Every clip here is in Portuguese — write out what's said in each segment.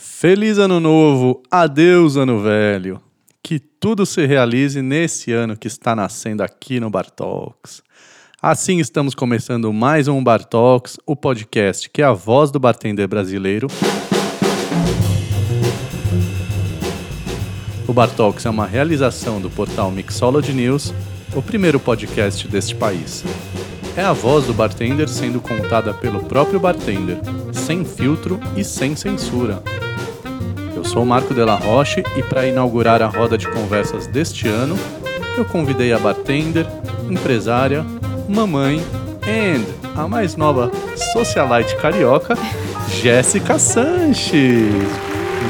Feliz ano novo, adeus ano velho. Que tudo se realize nesse ano que está nascendo aqui no Bartalks. Assim estamos começando mais um Bartalks, o podcast que é a voz do bartender brasileiro. O Bartalks é uma realização do portal Mixology News, o primeiro podcast deste país. É a voz do bartender sendo contada pelo próprio bartender, sem filtro e sem censura. Eu sou o Marco Della Roche e para inaugurar a roda de conversas deste ano, eu convidei a bartender, empresária, mamãe e a mais nova socialite carioca, Jéssica Sanches.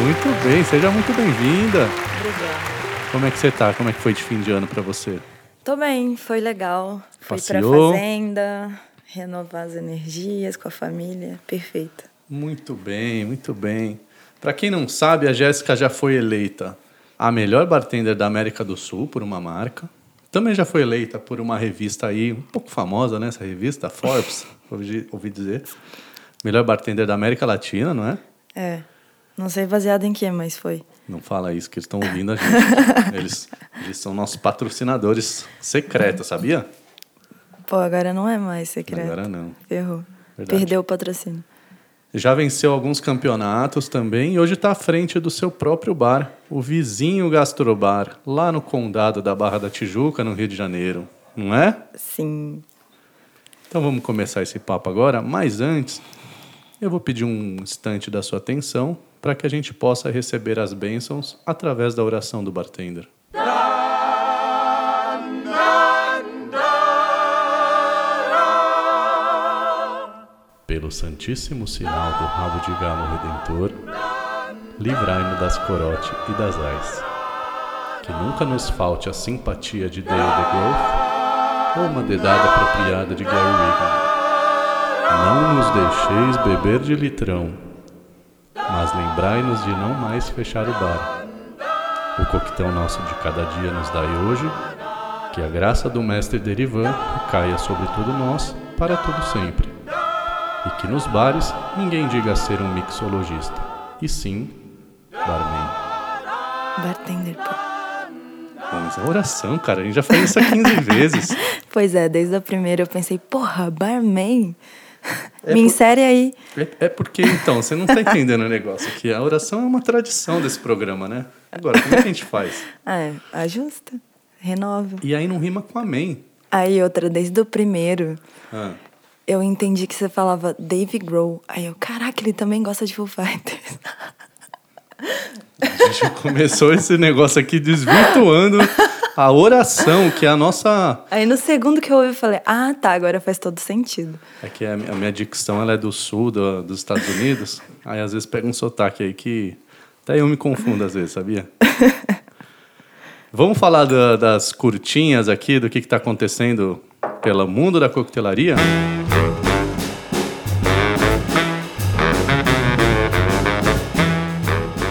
Muito bem, seja muito bem-vinda. Obrigada. Como é que você tá? Como é que foi de fim de ano para você? Tô bem, foi legal. Fui Passeou? pra fazenda, renovar as energias com a família. Perfeito. Muito bem, muito bem. Para quem não sabe, a Jéssica já foi eleita a melhor bartender da América do Sul por uma marca. Também já foi eleita por uma revista aí, um pouco famosa, né? Essa revista, Forbes, ouvi, ouvi dizer. Melhor bartender da América Latina, não é? É. Não sei baseado em que, mas foi. Não fala isso, que eles estão ouvindo a gente. eles, eles são nossos patrocinadores secretos, sabia? Pô, agora não é mais secreto. Agora não. Ferrou. Verdade. Perdeu o patrocínio. Já venceu alguns campeonatos também e hoje está à frente do seu próprio bar, o Vizinho Gastrobar, lá no condado da Barra da Tijuca, no Rio de Janeiro. Não é? Sim. Então vamos começar esse papo agora, mas antes eu vou pedir um instante da sua atenção para que a gente possa receber as bênçãos através da oração do bartender. Pelo santíssimo sinal do rabo de galo redentor, livrai-nos das corote e das ais. Que nunca nos falte a simpatia de Dale de Golf ou uma dedada apropriada de Gary Regan. Não nos deixeis beber de litrão, mas lembrai-nos de não mais fechar o bar. O coquetel nosso de cada dia nos dai hoje, que a graça do mestre Derivan caia sobre tudo nós, para todo sempre. E que nos bares ninguém diga ser um mixologista, e sim barman. Bartender, pô. Mas é oração, cara. A gente já faz isso há 15 vezes. Pois é, desde a primeira eu pensei, porra, barman? É Me por- insere aí. É, é porque, então, você não tá entendendo o negócio aqui. A oração é uma tradição desse programa, né? Agora, como é que a gente faz? Ah, é, ajusta, renova. E aí não rima com amém. Aí outra, desde o primeiro, Ah, eu entendi que você falava Dave Grohl. Aí eu, caraca, ele também gosta de Foo Fighters. a gente começou esse negócio aqui desvirtuando a oração, que é a nossa. Aí no segundo que eu ouvi, eu falei, ah, tá, agora faz todo sentido. É que a minha dicção ela é do sul do- dos Estados Unidos. Aí às vezes pega um sotaque aí que até eu me confundo às vezes, sabia? Vamos falar da- das curtinhas aqui, do que está acontecendo pelo mundo da coquetelaria?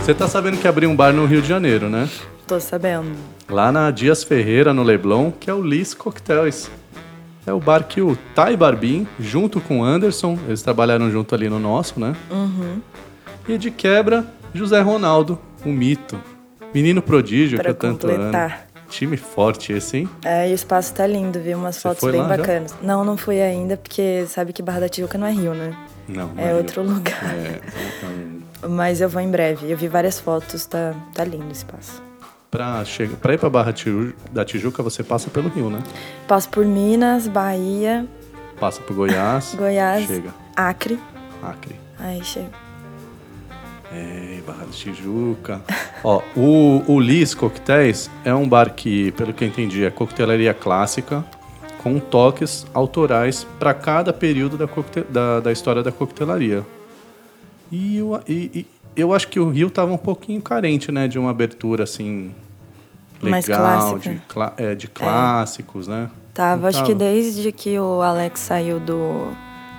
Você tá sabendo que abriu um bar no Rio de Janeiro, né? Tô sabendo. Lá na Dias Ferreira, no Leblon, que é o Lis Cocktails. É o bar que o Thay Barbin, junto com o Anderson, eles trabalharam junto ali no nosso, né? E de quebra, José Ronaldo, o mito. Menino prodígio Pra que eu tanto amo. completar. Time forte esse, hein? É, e o espaço tá lindo, vi umas Você fotos bem lá já? bacanas. Não, não fui ainda, porque sabe que Barra da Tijuca não é Rio, né? Não, É não outro lugar. É, então, Mas eu vou em breve. Eu vi várias fotos, tá, tá lindo o espaço. pra, chega, pra ir pra Barra da Tijuca, você passa pelo Rio, né? Passo por Minas, Bahia, Passa por Goiás. Goiás, Chega. Acre. Acre. Aí chega. É, Barra da Tijuca. Ó, o, o Lis Coquetéis é um bar que, pelo que eu entendi, é coquetelaria clássica, com toques autorais para cada período da, da, da história da coquetelaria. E eu, e- e eu acho que o Rio tava um pouquinho carente, né, de uma abertura assim legal, clássica. de, é, de clássicos, né? Tava, Não acho que tava? desde que o Alex saiu do,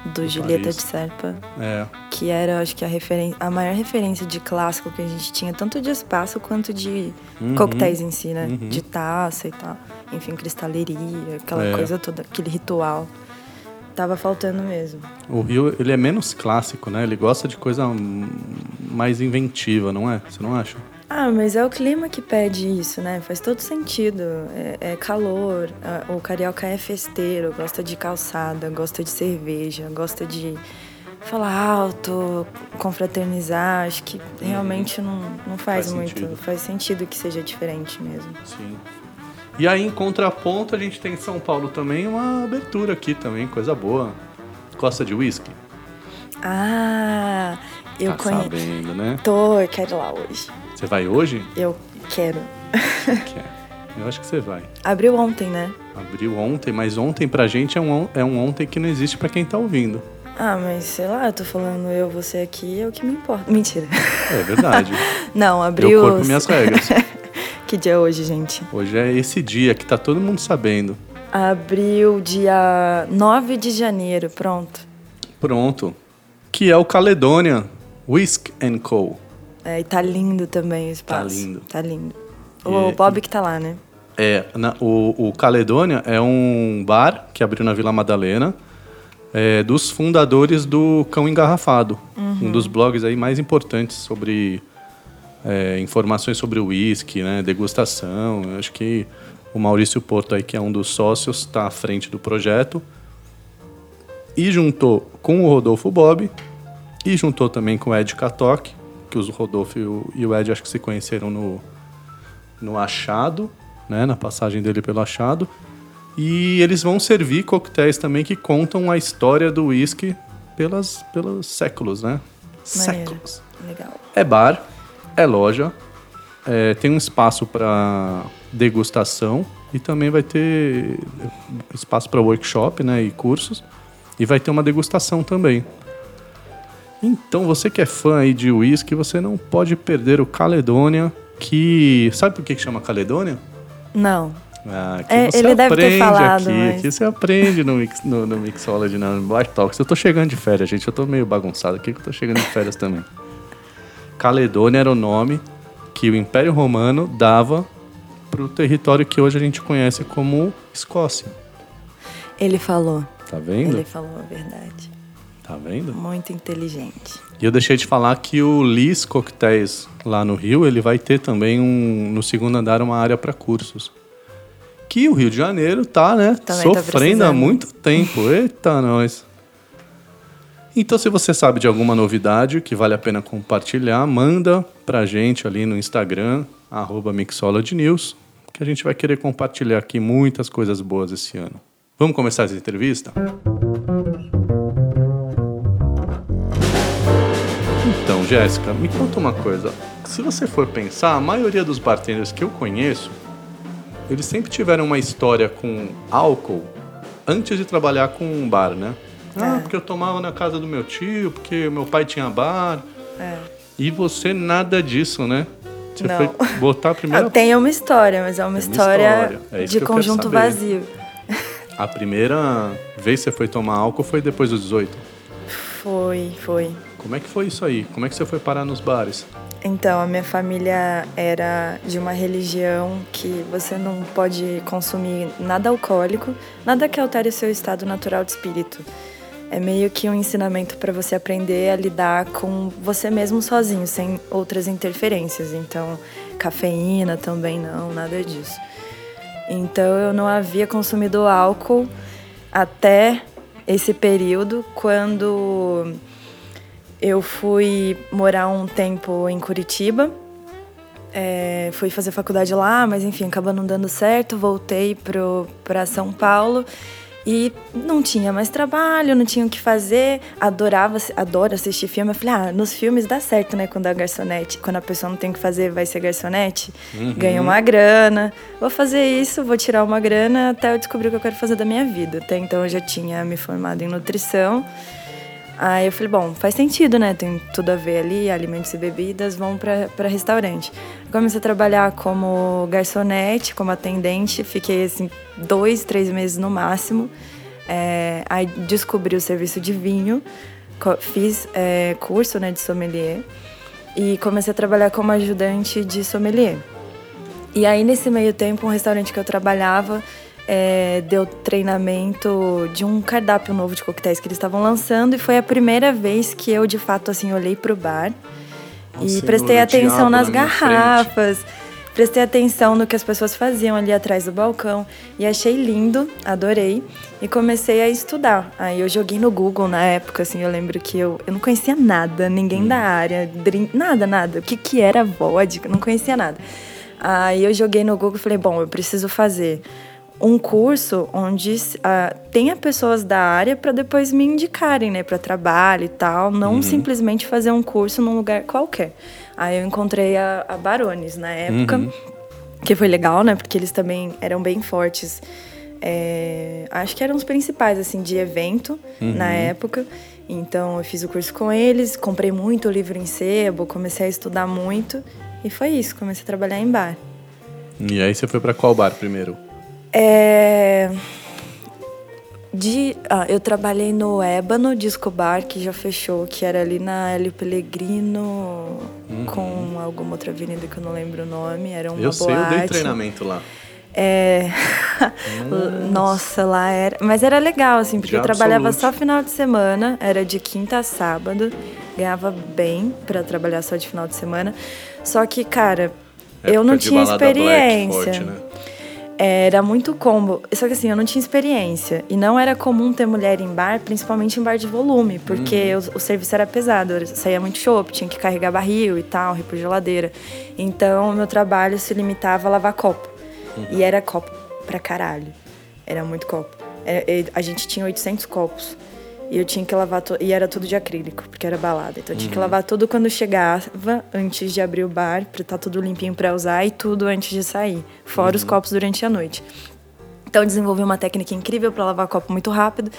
do, Do Julieta Paris. de Serpa, É, que era, acho que a, referen a maior referência de clássico que a gente tinha, tanto de espaço quanto de Uhum. coquetéis em si, né? Uhum. De taça e tal. Enfim, cristaleria, aquela É. coisa toda, aquele ritual. Tava faltando mesmo. O Rio, ele é menos clássico, né? Ele gosta de coisa mais inventiva, não é? Você não acha? Ah, mas é o clima que pede isso, né? Faz todo sentido. É, é calor, o carioca é festeiro, gosta de calçada, gosta de cerveja, gosta de falar alto, confraternizar. Acho que realmente não, não faz, faz muito. Sentido. Faz sentido que seja diferente mesmo. Sim. E aí, em contraponto, a gente tem em São Paulo também uma abertura aqui também, coisa boa. Gosta de whisky? Ah, eu tá conheço. sabendo, né? Tô, eu quero ir lá hoje. Você vai hoje? Eu quero. quer. Eu acho que você vai. Abriu ontem, né? Abriu ontem, mas ontem pra gente é um, é um ontem que não existe pra quem tá ouvindo. Ah, mas sei lá, eu tô falando eu, você aqui, é o que me importa. Mentira. É verdade. não, abriu. Meu corpo, minhas regras. Que dia é hoje, gente? Hoje é esse dia que tá todo mundo sabendo. Abril, dia 9 de janeiro, pronto. Pronto. Que é o Caledônia Whisk and Co. É, e tá lindo também o espaço. Tá lindo. Tá lindo. O Bob que tá lá, né? É, na, o, o Caledônia é um bar que abriu na Vila Madalena, é, dos fundadores do Cão Engarrafado, uhum. um dos blogs aí mais importantes sobre é, informações sobre o uísque, né, degustação. Eu acho que o Maurício Porto, aí, que é um dos sócios, está à frente do projeto. E juntou com o Rodolfo Bob e juntou também com o Ed Katok, que o Rodolfo e o Ed acho que se conheceram no, no Achado, né, na passagem dele pelo Achado. E eles vão servir coquetéis também que contam a história do whisky pelas, pelos séculos, né? Maneiro. Séculos. Legal. É bar, é loja, é, tem um espaço para degustação e também vai ter espaço para workshop né, e cursos. E vai ter uma degustação também. Então, você que é fã aí de whisky, você não pode perder o Caledônia, que... Sabe por que chama Caledônia? Não. Ah, aqui é, você ele deve ter falado, aqui, mas... aqui você aprende no, mix, no, no Mixology, no Black Talks. Eu tô chegando de férias, gente. Eu tô meio bagunçado aqui, que eu tô chegando de férias também. Caledônia era o nome que o Império Romano dava para o território que hoje a gente conhece como Escócia. Ele falou. Tá vendo? Ele falou a verdade. Tá vendo? Muito inteligente. E eu deixei de falar que o Lis Coquetéis lá no Rio, ele vai ter também um no segundo andar uma área para cursos. Que o Rio de Janeiro tá, né, também tá sofrendo há muito tempo. Eita, nós. Então, se você sabe de alguma novidade que vale a pena compartilhar, manda pra gente ali no Instagram, arroba News, que a gente vai querer compartilhar aqui muitas coisas boas esse ano. Vamos começar essa entrevista? Então, Jéssica, me conta uma coisa. Se você for pensar, a maioria dos bartenders que eu conheço, eles sempre tiveram uma história com álcool antes de trabalhar com um bar, né? Ah, é. porque eu tomava na casa do meu tio, porque meu pai tinha bar. É. E você nada disso, né? Você Não. foi botar a primeira. Ah, tem uma história, mas é uma, história, história. É de conjunto vazio. A primeira vez que você foi tomar álcool foi depois dos 18? Foi, foi. Como é que foi isso aí? Como é que você foi parar nos bares? Então, a minha família era de uma religião que você não pode consumir nada alcoólico, nada que altere o seu estado natural de espírito. É meio que um ensinamento para você aprender a lidar com você mesmo sozinho, sem outras interferências. Então, cafeína também não, nada disso. Então, eu não havia consumido álcool até esse período, quando eu fui morar um tempo em Curitiba. É, fui fazer faculdade lá, mas enfim, acabou não dando certo. Voltei para São Paulo e não tinha mais trabalho, não tinha o que fazer. Adorava, adoro assistir filme. Eu falei, ah, nos filmes dá certo, né? Quando a garçonete, quando a pessoa não tem o que fazer, vai ser garçonete. Uhum. Ganha uma grana. Vou fazer isso, vou tirar uma grana até eu descobrir o que eu quero fazer da minha vida. Até então eu já tinha me formado em nutrição. Aí eu falei, bom, faz sentido, né? Tem tudo a ver ali, alimentos e bebidas, vão para restaurante. Comecei a trabalhar como garçonete, como atendente, fiquei assim dois, três meses no máximo. É, aí descobri o serviço de vinho, fiz é, curso né, de sommelier e comecei a trabalhar como ajudante de sommelier. E aí nesse meio tempo, um restaurante que eu trabalhava é, deu treinamento de um cardápio novo de coquetéis que eles estavam lançando e foi a primeira vez que eu de fato assim olhei pro bar e prestei atenção nas garrafas. Frente prestei atenção no que as pessoas faziam ali atrás do balcão e achei lindo, adorei e comecei a estudar. Aí eu joguei no Google na época, assim, eu lembro que eu, eu não conhecia nada, ninguém hum. da área, drink, nada, nada. O que, que era vodka, não conhecia nada. Aí eu joguei no Google e falei, bom, eu preciso fazer um curso onde uh, tenha pessoas da área para depois me indicarem, né, para trabalho e tal, não uhum. simplesmente fazer um curso num lugar qualquer. Aí eu encontrei a, a Barones na época, uhum. que foi legal, né, porque eles também eram bem fortes. É, acho que eram os principais assim de evento uhum. na época. Então eu fiz o curso com eles, comprei muito livro em sebo, comecei a estudar muito e foi isso, comecei a trabalhar em bar. E aí você foi para qual bar primeiro? É... De, ah, eu trabalhei no Ébano Disco Bar, que já fechou, que era ali na Hélio Pellegrino, uhum. com alguma outra avenida que eu não lembro o nome. Era uma eu sei, eu dei treinamento lá. É... Nossa. Nossa. lá era. Mas era legal, assim, porque de eu trabalhava absolute. só final de semana, era de quinta a sábado, ganhava bem para trabalhar só de final de semana. Só que, cara, Época eu não tinha experiência. Forte, né? Era muito combo. Só que assim, eu não tinha experiência. E não era comum ter mulher em bar, principalmente em bar de volume, porque uhum. o, o, serviço era pesado. Eu saía muito chopp, tinha que carregar barril e tal, repor geladeira. Então, meu trabalho se limitava a lavar copo. Uhum. E era copo pra caralho. Era muito copo. Era, a gente tinha 800 copos. E eu tinha que lavar to... e era tudo de acrílico, porque era balada. Então eu tinha uhum. que lavar tudo quando chegava, antes de abrir o bar, para estar tá tudo limpinho para usar e tudo antes de sair, fora uhum. os copos durante a noite. Então eu desenvolvi uma técnica incrível para lavar copo muito rápido,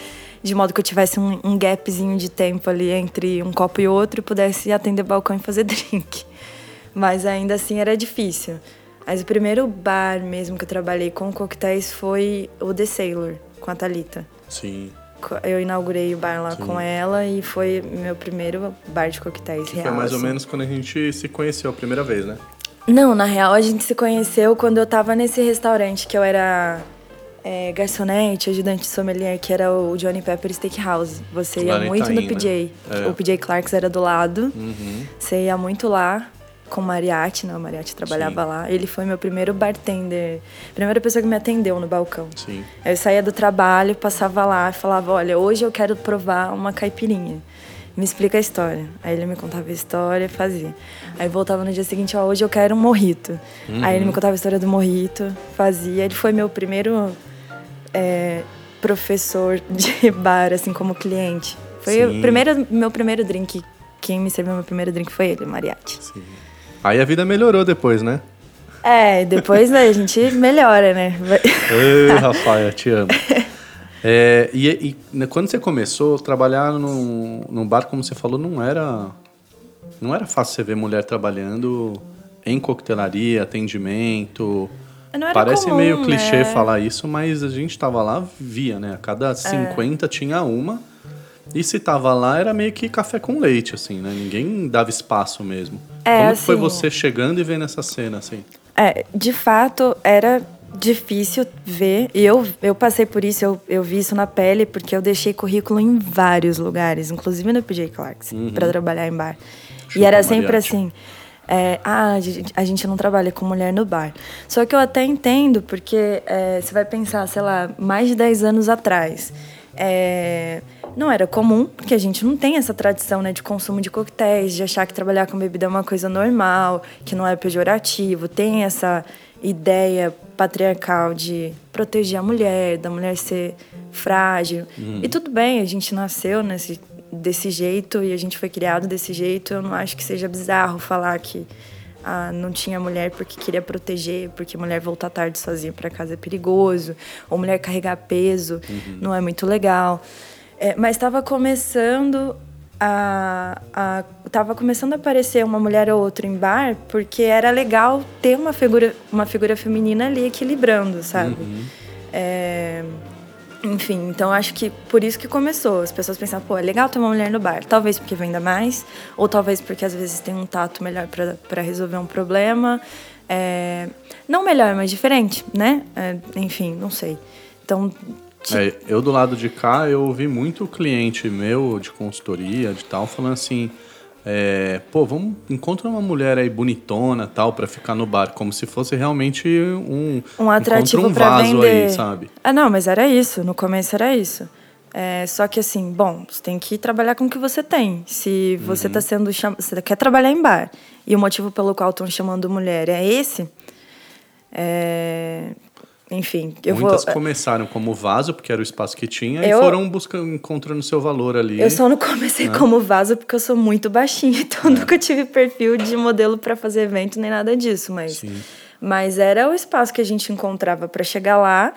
de modo que eu tivesse um, um, gapzinho de tempo ali entre um copo e outro e pudesse atender balcão e fazer drink. Mas ainda assim era difícil. Mas o primeiro bar mesmo que eu trabalhei com coquetéis foi o The Sailor, com a Thalita. Sim eu inaugurei o bar lá Sim. com ela e foi meu primeiro bar de coquetéis real. Foi mais assim. ou menos quando a gente se conheceu a primeira vez, né? Não, na real a gente se conheceu quando eu tava nesse restaurante que eu era é, garçonete, ajudante sommelier, que era o Johnny Pepper Steakhouse. Você ia muito Itaim, no PJ. Né? É. O PJ Clarks era do lado. Uhum. Você ia muito lá com o Mariachi, né? O Mariachi trabalhava Sim. lá. Ele foi meu primeiro bartender, primeira pessoa que me atendeu no balcão. Sim. Eu saía do trabalho, passava lá e falava: Olha, hoje eu quero provar uma caipirinha. Me explica a história. Aí ele me contava a história e fazia. Aí voltava no dia seguinte: Ó, hoje eu quero um morrito. Uhum. Aí ele me contava a história do morrito, fazia. Ele foi meu primeiro é, professor de bar, assim, como cliente. Foi Sim. o primeiro, meu primeiro drink. Quem me serviu meu primeiro drink foi ele, Mariachi. Sim. Aí a vida melhorou depois, né? É, depois né, a gente melhora, né? Ei, Rafael, te amo. É, e, e, né, quando você começou a trabalhar num, num bar, como você falou, não era não era fácil você ver mulher trabalhando em coquetelaria, atendimento. Parece comum, meio clichê né? falar isso, mas a gente tava lá, via, né? A cada 50 é. tinha uma. E se tava lá, era meio que café com leite, assim, né? Ninguém dava espaço mesmo. É, Como assim, foi você chegando e vendo essa cena, assim? É, de fato, era difícil ver. E eu, eu passei por isso, eu, eu vi isso na pele, porque eu deixei currículo em vários lugares, inclusive no PJ Clarks, uhum. para trabalhar em bar. Chupa e era sempre mariachi. assim. É, ah, a gente não trabalha com mulher no bar. Só que eu até entendo, porque é, você vai pensar, sei lá, mais de 10 anos atrás. É, não era comum, porque a gente não tem essa tradição né, de consumo de coquetéis, de achar que trabalhar com bebida é uma coisa normal, que não é pejorativo, tem essa ideia patriarcal de proteger a mulher, da mulher ser frágil. Hum. E tudo bem, a gente nasceu nesse, desse jeito e a gente foi criado desse jeito. Eu não acho que seja bizarro falar que ah, não tinha mulher porque queria proteger, porque mulher voltar tarde sozinha para casa é perigoso, ou mulher carregar peso uhum. não é muito legal. É, mas estava começando a, a tava começando a aparecer uma mulher ou outra em bar porque era legal ter uma figura uma figura feminina ali equilibrando sabe uhum. é, Enfim, então acho que por isso que começou. As pessoas pensavam, pô, é legal ter uma mulher no bar. Talvez porque venda mais, ou talvez porque às vezes tem um tato melhor para resolver um problema. É, não melhor, mas diferente, né? É, enfim, não sei. Então. É, eu do lado de cá, eu ouvi muito cliente meu de consultoria, de tal, falando assim. É, pô, vamos encontra uma mulher aí bonitona tal para ficar no bar, como se fosse realmente um um atrativo um para vender, aí, sabe? Ah, não, mas era isso. No começo era isso. É, só que assim, bom, você tem que trabalhar com o que você tem. Se você uhum. tá sendo cham... você quer trabalhar em bar e o motivo pelo qual estão chamando mulher é esse, é, enfim, eu Muitas vou... começaram como vaso, porque era o espaço que tinha, eu... e foram buscando, encontrando seu valor ali. Eu só não comecei né? como vaso porque eu sou muito baixinha, então é. nunca tive perfil de modelo para fazer evento nem nada disso, mas Sim. mas era o espaço que a gente encontrava para chegar lá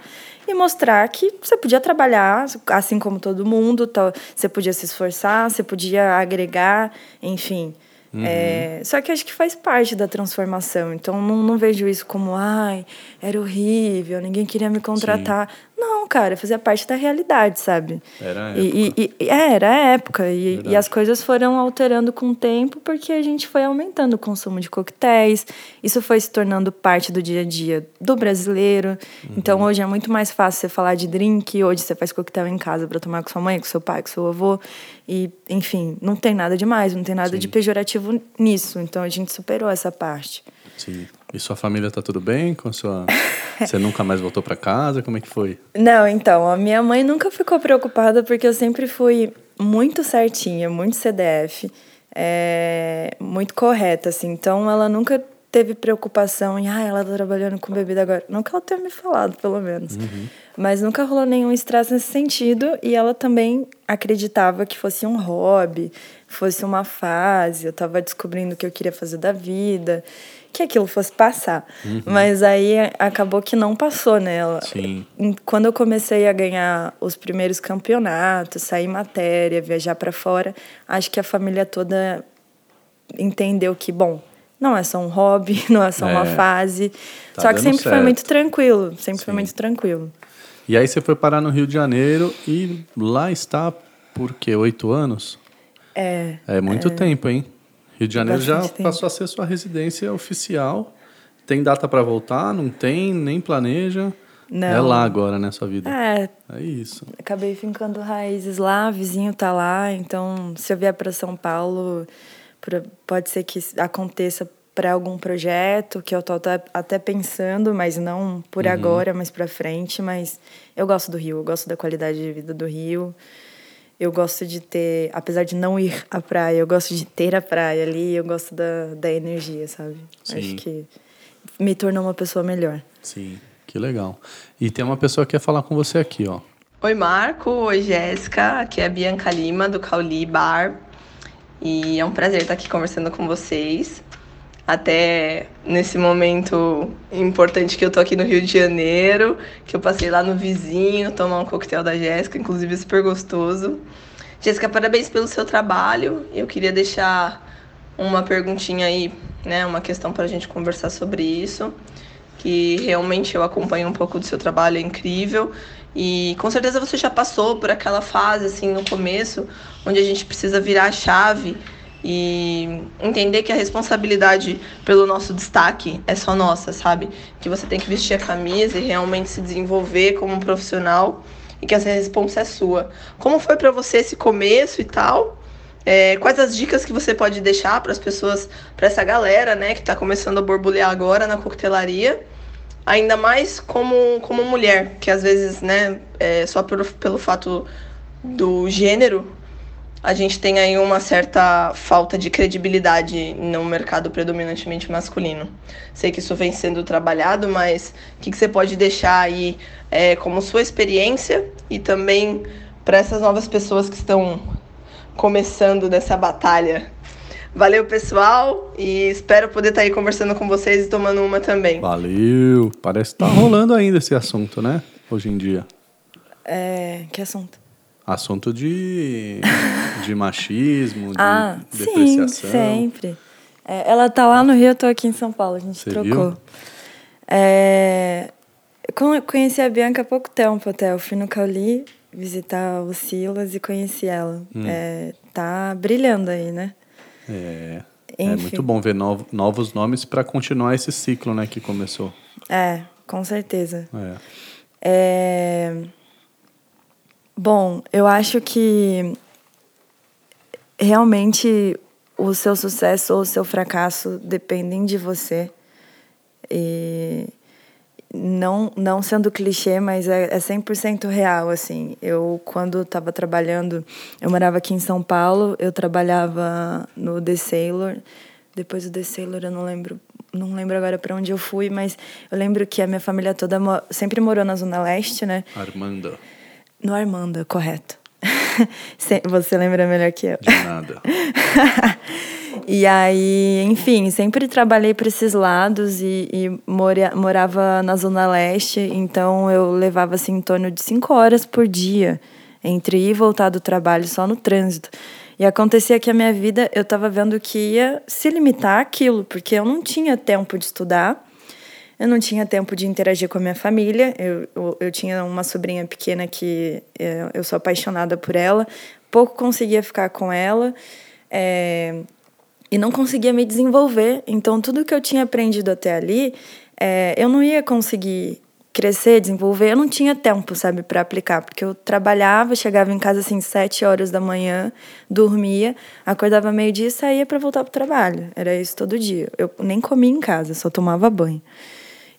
e mostrar que você podia trabalhar assim como todo mundo, você podia se esforçar, você podia agregar, enfim. Uhum. É, só que acho que faz parte da transformação. Então não, não vejo isso como, ai, era horrível, ninguém queria me contratar. Sim. Não, cara, fazia parte da realidade, sabe? Era a época. E, e, é, era a época. E, e, as coisas foram alterando com o tempo porque a gente foi aumentando o consumo de coquetéis. Isso foi se tornando parte do dia a dia do brasileiro. Uhum. Então hoje é muito mais fácil você falar de drink. Hoje você faz coquetel em casa para tomar com sua mãe, com seu pai, com seu avô. E, enfim, não tem nada demais, não tem nada Sim. de pejorativo nisso. Então a gente superou essa parte. Sim. E sua família tá tudo bem com sua Você nunca mais voltou para casa? Como é que foi? Não, então, a minha mãe nunca ficou preocupada porque eu sempre fui muito certinha, muito CDF, é, muito correta, assim. Então, ela nunca teve preocupação em, ah, ela tá trabalhando com bebida agora. Nunca ela tenha me falado, pelo menos. Uhum. Mas nunca rolou nenhum estresse nesse sentido e ela também acreditava que fosse um hobby, fosse uma fase, eu estava descobrindo o que eu queria fazer da vida que aquilo fosse passar. Uhum. Mas aí acabou que não passou, né? Sim. Quando eu comecei a ganhar os primeiros campeonatos, sair matéria, viajar para fora, acho que a família toda entendeu que, bom, não é só um hobby, não é só é, uma fase. Tá só que sempre certo. foi muito tranquilo, sempre Sim. foi muito tranquilo. E aí você foi parar no Rio de Janeiro e lá está por quê? Oito anos? É. É muito é... tempo, hein? Rio de Janeiro já tempo. passou a ser sua residência oficial. Tem data para voltar? Não tem? Nem planeja? Não. É lá agora, né, sua vida? É. É isso. Acabei ficando raízes lá, vizinho tá lá, então se eu vier para São Paulo, pode ser que aconteça para algum projeto que eu tô até pensando, mas não por uhum. agora, mas para frente, mas eu gosto do Rio, eu gosto da qualidade de vida do Rio eu gosto de ter, apesar de não ir à praia, eu gosto de ter a praia ali, eu gosto da, da energia, sabe? Sim. Acho que me tornou uma pessoa melhor. Sim, que legal. E tem uma pessoa que quer falar com você aqui, ó. Oi, Marco. Oi, Jéssica. Aqui é a Bianca Lima, do Cauli Bar. E é um prazer estar aqui conversando com vocês até nesse momento importante que eu tô aqui no Rio de Janeiro, que eu passei lá no vizinho tomar um coquetel da Jéssica, inclusive super gostoso. Jéssica, parabéns pelo seu trabalho. Eu queria deixar uma perguntinha aí, né, uma questão para a gente conversar sobre isso, que realmente eu acompanho um pouco do seu trabalho, é incrível. E com certeza você já passou por aquela fase assim no começo, onde a gente precisa virar a chave e entender que a responsabilidade pelo nosso destaque é só nossa, sabe? Que você tem que vestir a camisa e realmente se desenvolver como um profissional e que essa resposta é sua. Como foi para você esse começo e tal? É, quais as dicas que você pode deixar para as pessoas, para essa galera, né, que está começando a borbulhar agora na coquetelaria? Ainda mais como, como mulher, que às vezes, né, é, só pelo, pelo fato do gênero, a gente tem aí uma certa falta de credibilidade no mercado predominantemente masculino. Sei que isso vem sendo trabalhado, mas o que, que você pode deixar aí é, como sua experiência e também para essas novas pessoas que estão começando nessa batalha? Valeu, pessoal, e espero poder estar aí conversando com vocês e tomando uma também. Valeu! Parece que tá rolando ainda esse assunto, né? Hoje em dia. É, que assunto? Assunto de, de machismo, de ah, depreciação. Sim, sempre. É, ela tá lá no Rio, eu tô aqui em São Paulo, a gente Você trocou. É, Eu conheci a Bianca há pouco tempo até. Eu fui no Cauli visitar o Silas e conheci ela. Hum. É, tá brilhando aí, né? É. Enfim. É muito bom ver novo, novos nomes para continuar esse ciclo, né, que começou. É, com certeza. É. é... Bom, eu acho que realmente o seu sucesso ou o seu fracasso dependem de você. E não, não sendo clichê, mas é, é 100% real, assim. Eu, quando estava trabalhando, eu morava aqui em São Paulo, eu trabalhava no The Sailor. Depois do The Sailor, eu não lembro, não lembro agora para onde eu fui, mas eu lembro que a minha família toda sempre morou na Zona Leste, né? Armanda. No Armanda, correto. Você lembra melhor que eu. De nada. E aí, enfim, sempre trabalhei para esses lados e, e mora, morava na Zona Leste, então eu levava assim em torno de cinco horas por dia entre ir e voltar do trabalho só no trânsito. E acontecia que a minha vida eu estava vendo que ia se limitar àquilo, porque eu não tinha tempo de estudar, eu não tinha tempo de interagir com a minha família. Eu, eu, eu tinha uma sobrinha pequena que eu, é, eu sou apaixonada por ela, pouco conseguia ficar com ela. É, e não conseguia me desenvolver. Então, tudo que eu tinha aprendido até ali, é, eu não ia conseguir crescer, desenvolver. Eu não tinha tempo, sabe, para aplicar, porque eu trabalhava, chegava em casa assim sete horas da manhã, dormia, acordava meio dia e saía para voltar pro trabalho. Era isso todo dia. Eu nem comia em casa, só tomava banho.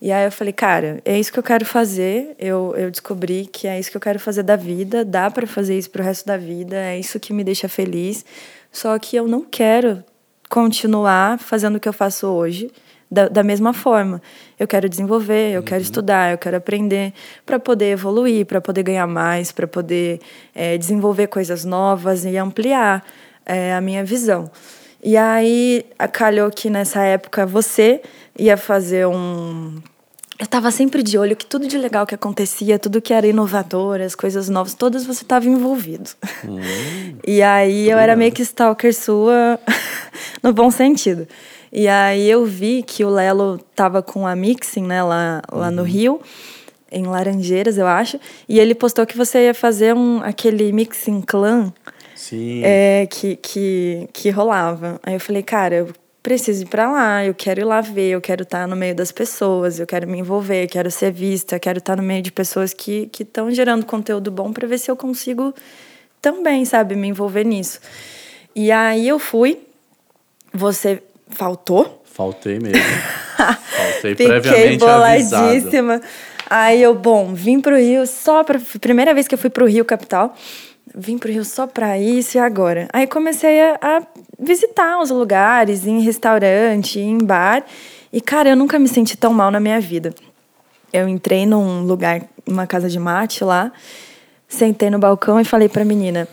E aí eu falei, cara, é isso que eu quero fazer. Eu, eu descobri que é isso que eu quero fazer da vida. Dá para fazer isso pro resto da vida. É isso que me deixa feliz. Só que eu não quero continuar fazendo o que eu faço hoje da, da mesma forma. Eu quero desenvolver, eu uhum. quero estudar, eu quero aprender para poder evoluir, para poder ganhar mais, para poder é, desenvolver coisas novas e ampliar é, a minha visão. E aí, calhou que nessa época você ia fazer um eu estava sempre de olho que tudo de legal que acontecia, tudo que era inovador, as coisas novas, todas você estava envolvido. Hum, e aí eu era meio que stalker sua, no bom sentido. E aí eu vi que o Lelo tava com a Mixing, né, lá, lá uhum. no Rio, em Laranjeiras, eu acho, e ele postou que você ia fazer um, aquele Mixing Clan. Sim. É, que, que, que rolava. Aí eu falei, cara, eu preciso ir para lá, eu quero ir lá ver, eu quero estar no meio das pessoas, eu quero me envolver, eu quero ser vista, eu quero estar no meio de pessoas que estão gerando conteúdo bom para ver se eu consigo também, sabe, me envolver nisso. E aí eu fui, você faltou? Faltei mesmo. Faltei Fiquei previamente boladíssima. Avisado. Aí eu, bom, vim pro Rio só para primeira vez que eu fui pro Rio capital vim pro Rio só pra isso e agora? Aí comecei a, a visitar os lugares, em restaurante, em bar. E, cara, eu nunca me senti tão mal na minha vida. Eu entrei num lugar, uma casa de mate lá, sentei no balcão e falei pra menina: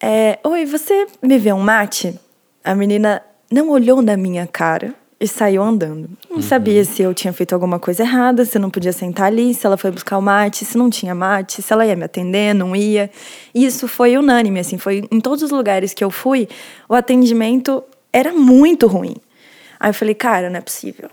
é, Oi, você me vê um mate? A menina não olhou na minha cara e saiu andando. Não uhum. sabia se eu tinha feito alguma coisa errada, se eu não podia sentar ali, se ela foi buscar o mate, se não tinha mate, se ela ia me atender, não ia. Isso foi unânime, assim, foi em todos os lugares que eu fui, o atendimento era muito ruim. Aí eu falei, cara, não é possível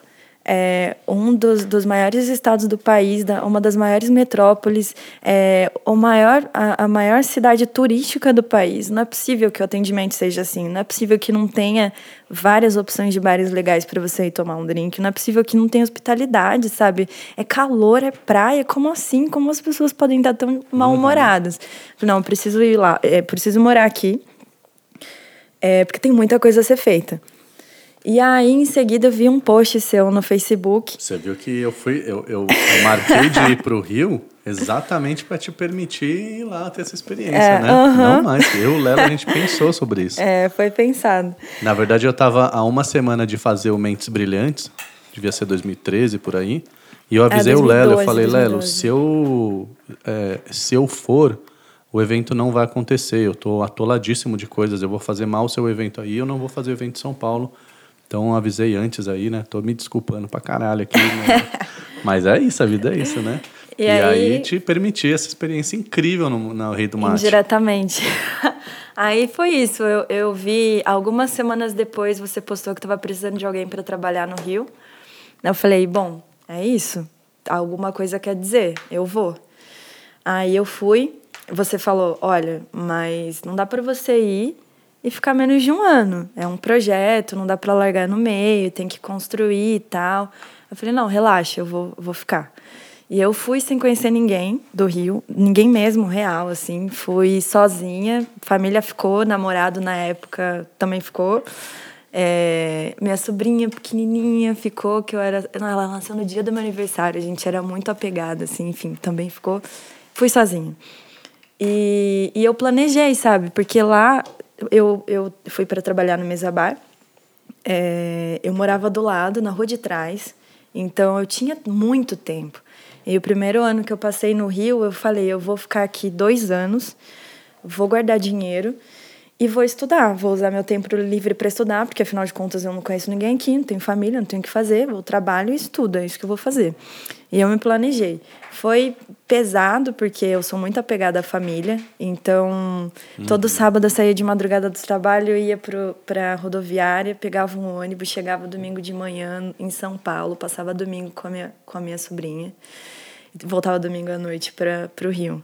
é um dos, dos maiores estados do país, da, uma das maiores metrópoles, é, o maior, a, a, maior cidade turística do país. Não é possível que o atendimento seja assim. Não é possível que não tenha várias opções de bares legais para você ir tomar um drink. Não é possível que não tenha hospitalidade, sabe? É calor, é praia. Como assim? Como as pessoas podem estar tão mal-humoradas? Não, preciso ir lá, é, preciso morar aqui, é, porque tem muita coisa a ser feita. E aí, em seguida, eu vi um post seu no Facebook. Você viu que eu fui, eu, eu, eu marquei de ir para o Rio exatamente para te permitir ir lá ter essa experiência, é, né? Uh -huh. Não mais. Eu, Léo, a gente pensou sobre isso. É, foi pensado. Na verdade, eu estava há uma semana de fazer o Mentes Brilhantes, devia ser 2013 por aí. E eu avisei é, 2012, o Lelo, eu falei, 2012. Lelo, se eu, é, se eu for, o evento não vai acontecer. Eu estou atoladíssimo de coisas. Eu vou fazer mal o seu evento aí, eu não vou fazer o evento em São Paulo então avisei antes aí, né? Tô me desculpando pra caralho aqui. Né? Mas é isso, a vida é isso, né? E, e aí... aí... te permitir essa experiência incrível no, no Rei do Mate. Indiretamente. aí foi isso. Eu, eu vi algumas semanas depois você postou que estava precisando de alguém para trabalhar no Rio. Eu falei, bom, é isso. alguma coisa quer dizer, eu vou. Aí eu fui, você falou, olha, mas não dá para você ir e ficar menos de um ano. É um projeto, não dá para largar no meio, tem que construir e tal. Eu falei, não, relaxa, eu vou, vou ficar. E eu fui sem conhecer ninguém do Rio, ninguém mesmo real, assim. Fui sozinha, família ficou, namorado na época também ficou. É, minha sobrinha pequenininha ficou, que eu era. Ela nasceu no dia do meu aniversário, a gente era muito apegada, assim, enfim, também ficou. Fui sozinha. E, e eu planejei, sabe? Porque lá eu, eu fui para trabalhar no Mesabar. É, eu morava do lado, na rua de trás. Então eu tinha muito tempo. E o primeiro ano que eu passei no Rio, eu falei: eu vou ficar aqui dois anos, vou guardar dinheiro e vou estudar. Vou usar meu tempo livre para estudar, porque afinal de contas eu não conheço ninguém aqui, não tenho família, não tenho o que fazer. Vou trabalho e estudo, é isso que eu vou fazer. E eu me planejei. Foi pesado, porque eu sou muito apegada à família. Então, uhum. todo sábado eu saía de madrugada do trabalho, ia para a rodoviária, pegava um ônibus, chegava domingo de manhã em São Paulo, passava domingo com a minha, com a minha sobrinha. Voltava domingo à noite para o Rio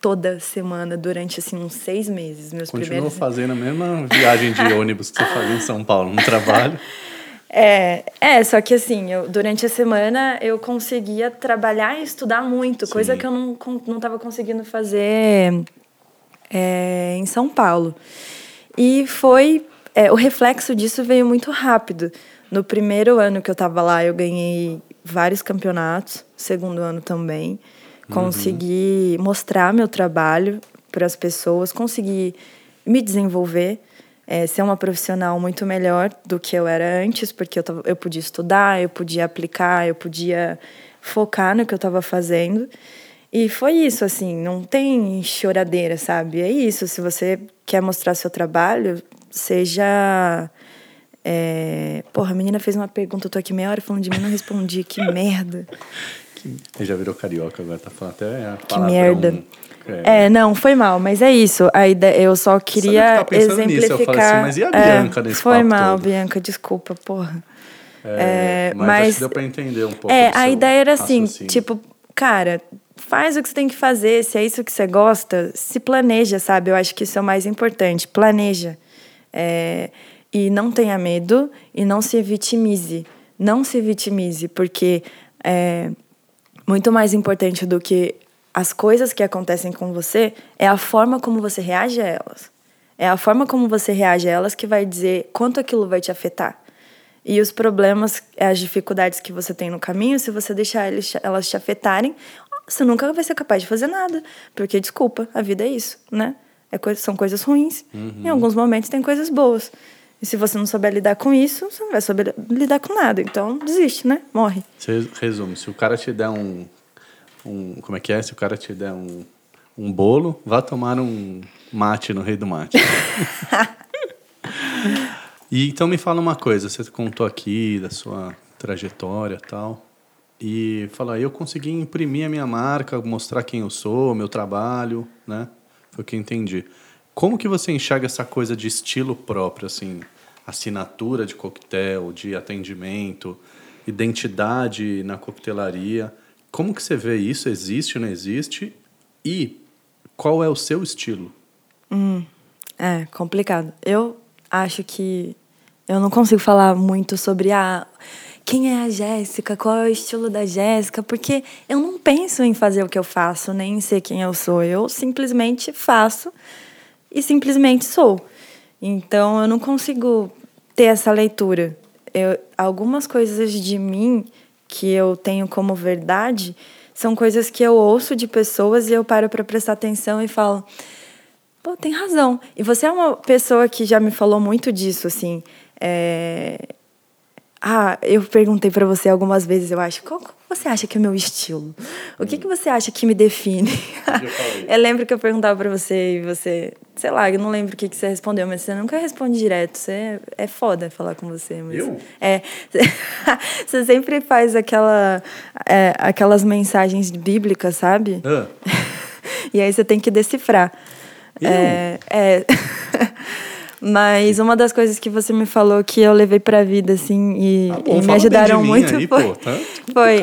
toda semana durante assim uns seis meses. Meus Continuou primeiros... fazendo a mesma viagem de ônibus que você fazia em São Paulo, no trabalho. É, é, só que assim, eu, durante a semana eu conseguia trabalhar e estudar muito, Sim. coisa que eu não, não tava conseguindo fazer é, em São Paulo. E foi. É, o reflexo disso veio muito rápido. No primeiro ano que eu estava lá, eu ganhei vários campeonatos, segundo ano também. Consegui uhum. mostrar meu trabalho para as pessoas, consegui me desenvolver é, ser uma profissional muito melhor do que eu era antes, porque eu, tava, eu podia estudar, eu podia aplicar, eu podia focar no que eu estava fazendo. E foi isso, assim, não tem choradeira, sabe? É isso, se você quer mostrar seu trabalho, seja. É... Porra, a menina fez uma pergunta, eu tô aqui meia hora falando de mim, não respondi, que merda. Ele já virou carioca, agora tá falando até a Que merda. É. é. não, foi mal, mas é isso. A ideia, eu só queria que exemplificar. Nisso? Eu assim, mas e a Bianca é, nesse Foi mal, todo? Bianca, desculpa, porra. É, é, mas, mas acho que deu pra entender um pouco. É, a ideia era assim, tipo, cara, faz o que você tem que fazer, se é isso que você gosta, se planeja, sabe? Eu acho que isso é o mais importante. Planeja. É, e não tenha medo e não se vitimize. Não se vitimize, porque é muito mais importante do que as coisas que acontecem com você é a forma como você reage a elas. É a forma como você reage a elas que vai dizer quanto aquilo vai te afetar. E os problemas, as dificuldades que você tem no caminho, se você deixar elas te afetarem, você nunca vai ser capaz de fazer nada. Porque, desculpa, a vida é isso, né? É coisa, são coisas ruins. Uhum. Em alguns momentos tem coisas boas. E se você não souber lidar com isso, você não vai saber lidar com nada. Então, desiste, né? Morre. Você resume, se o cara te der um um. Como é que é? Se o cara te der um, um bolo, vá tomar um mate no Rei do Mate. e então me fala uma coisa, você contou aqui da sua trajetória e tal. E fala, eu consegui imprimir a minha marca, mostrar quem eu sou, meu trabalho, né? Foi o que eu entendi. Como que você enxerga essa coisa de estilo próprio, assim, assinatura de coquetel, de atendimento, identidade na coquetelaria? Como que você vê isso? Existe ou não existe? E qual é o seu estilo? Hum, é complicado. Eu acho que eu não consigo falar muito sobre a quem é a Jéssica, qual é o estilo da Jéssica, porque eu não penso em fazer o que eu faço, nem em ser quem eu sou. Eu simplesmente faço e simplesmente sou. Então eu não consigo ter essa leitura. Eu, algumas coisas de mim que eu tenho como verdade são coisas que eu ouço de pessoas e eu paro para prestar atenção e falo, pô, tem razão. E você é uma pessoa que já me falou muito disso, assim. É... Ah, eu perguntei para você algumas vezes, eu acho, você acha que é o meu estilo? O que, que você acha que me define? eu lembro que eu perguntava para você e você, sei lá, eu não lembro o que, que você respondeu, mas você nunca responde direto. Você é foda falar com você. Mas eu? É. você sempre faz aquela, é, aquelas mensagens bíblicas, sabe? Ah. e aí você tem que decifrar. Eu? É. é Mas uma das coisas que você me falou que eu levei pra vida, assim, e, ah, bom, e me ajudaram muito aí, foi. Pô, tá foi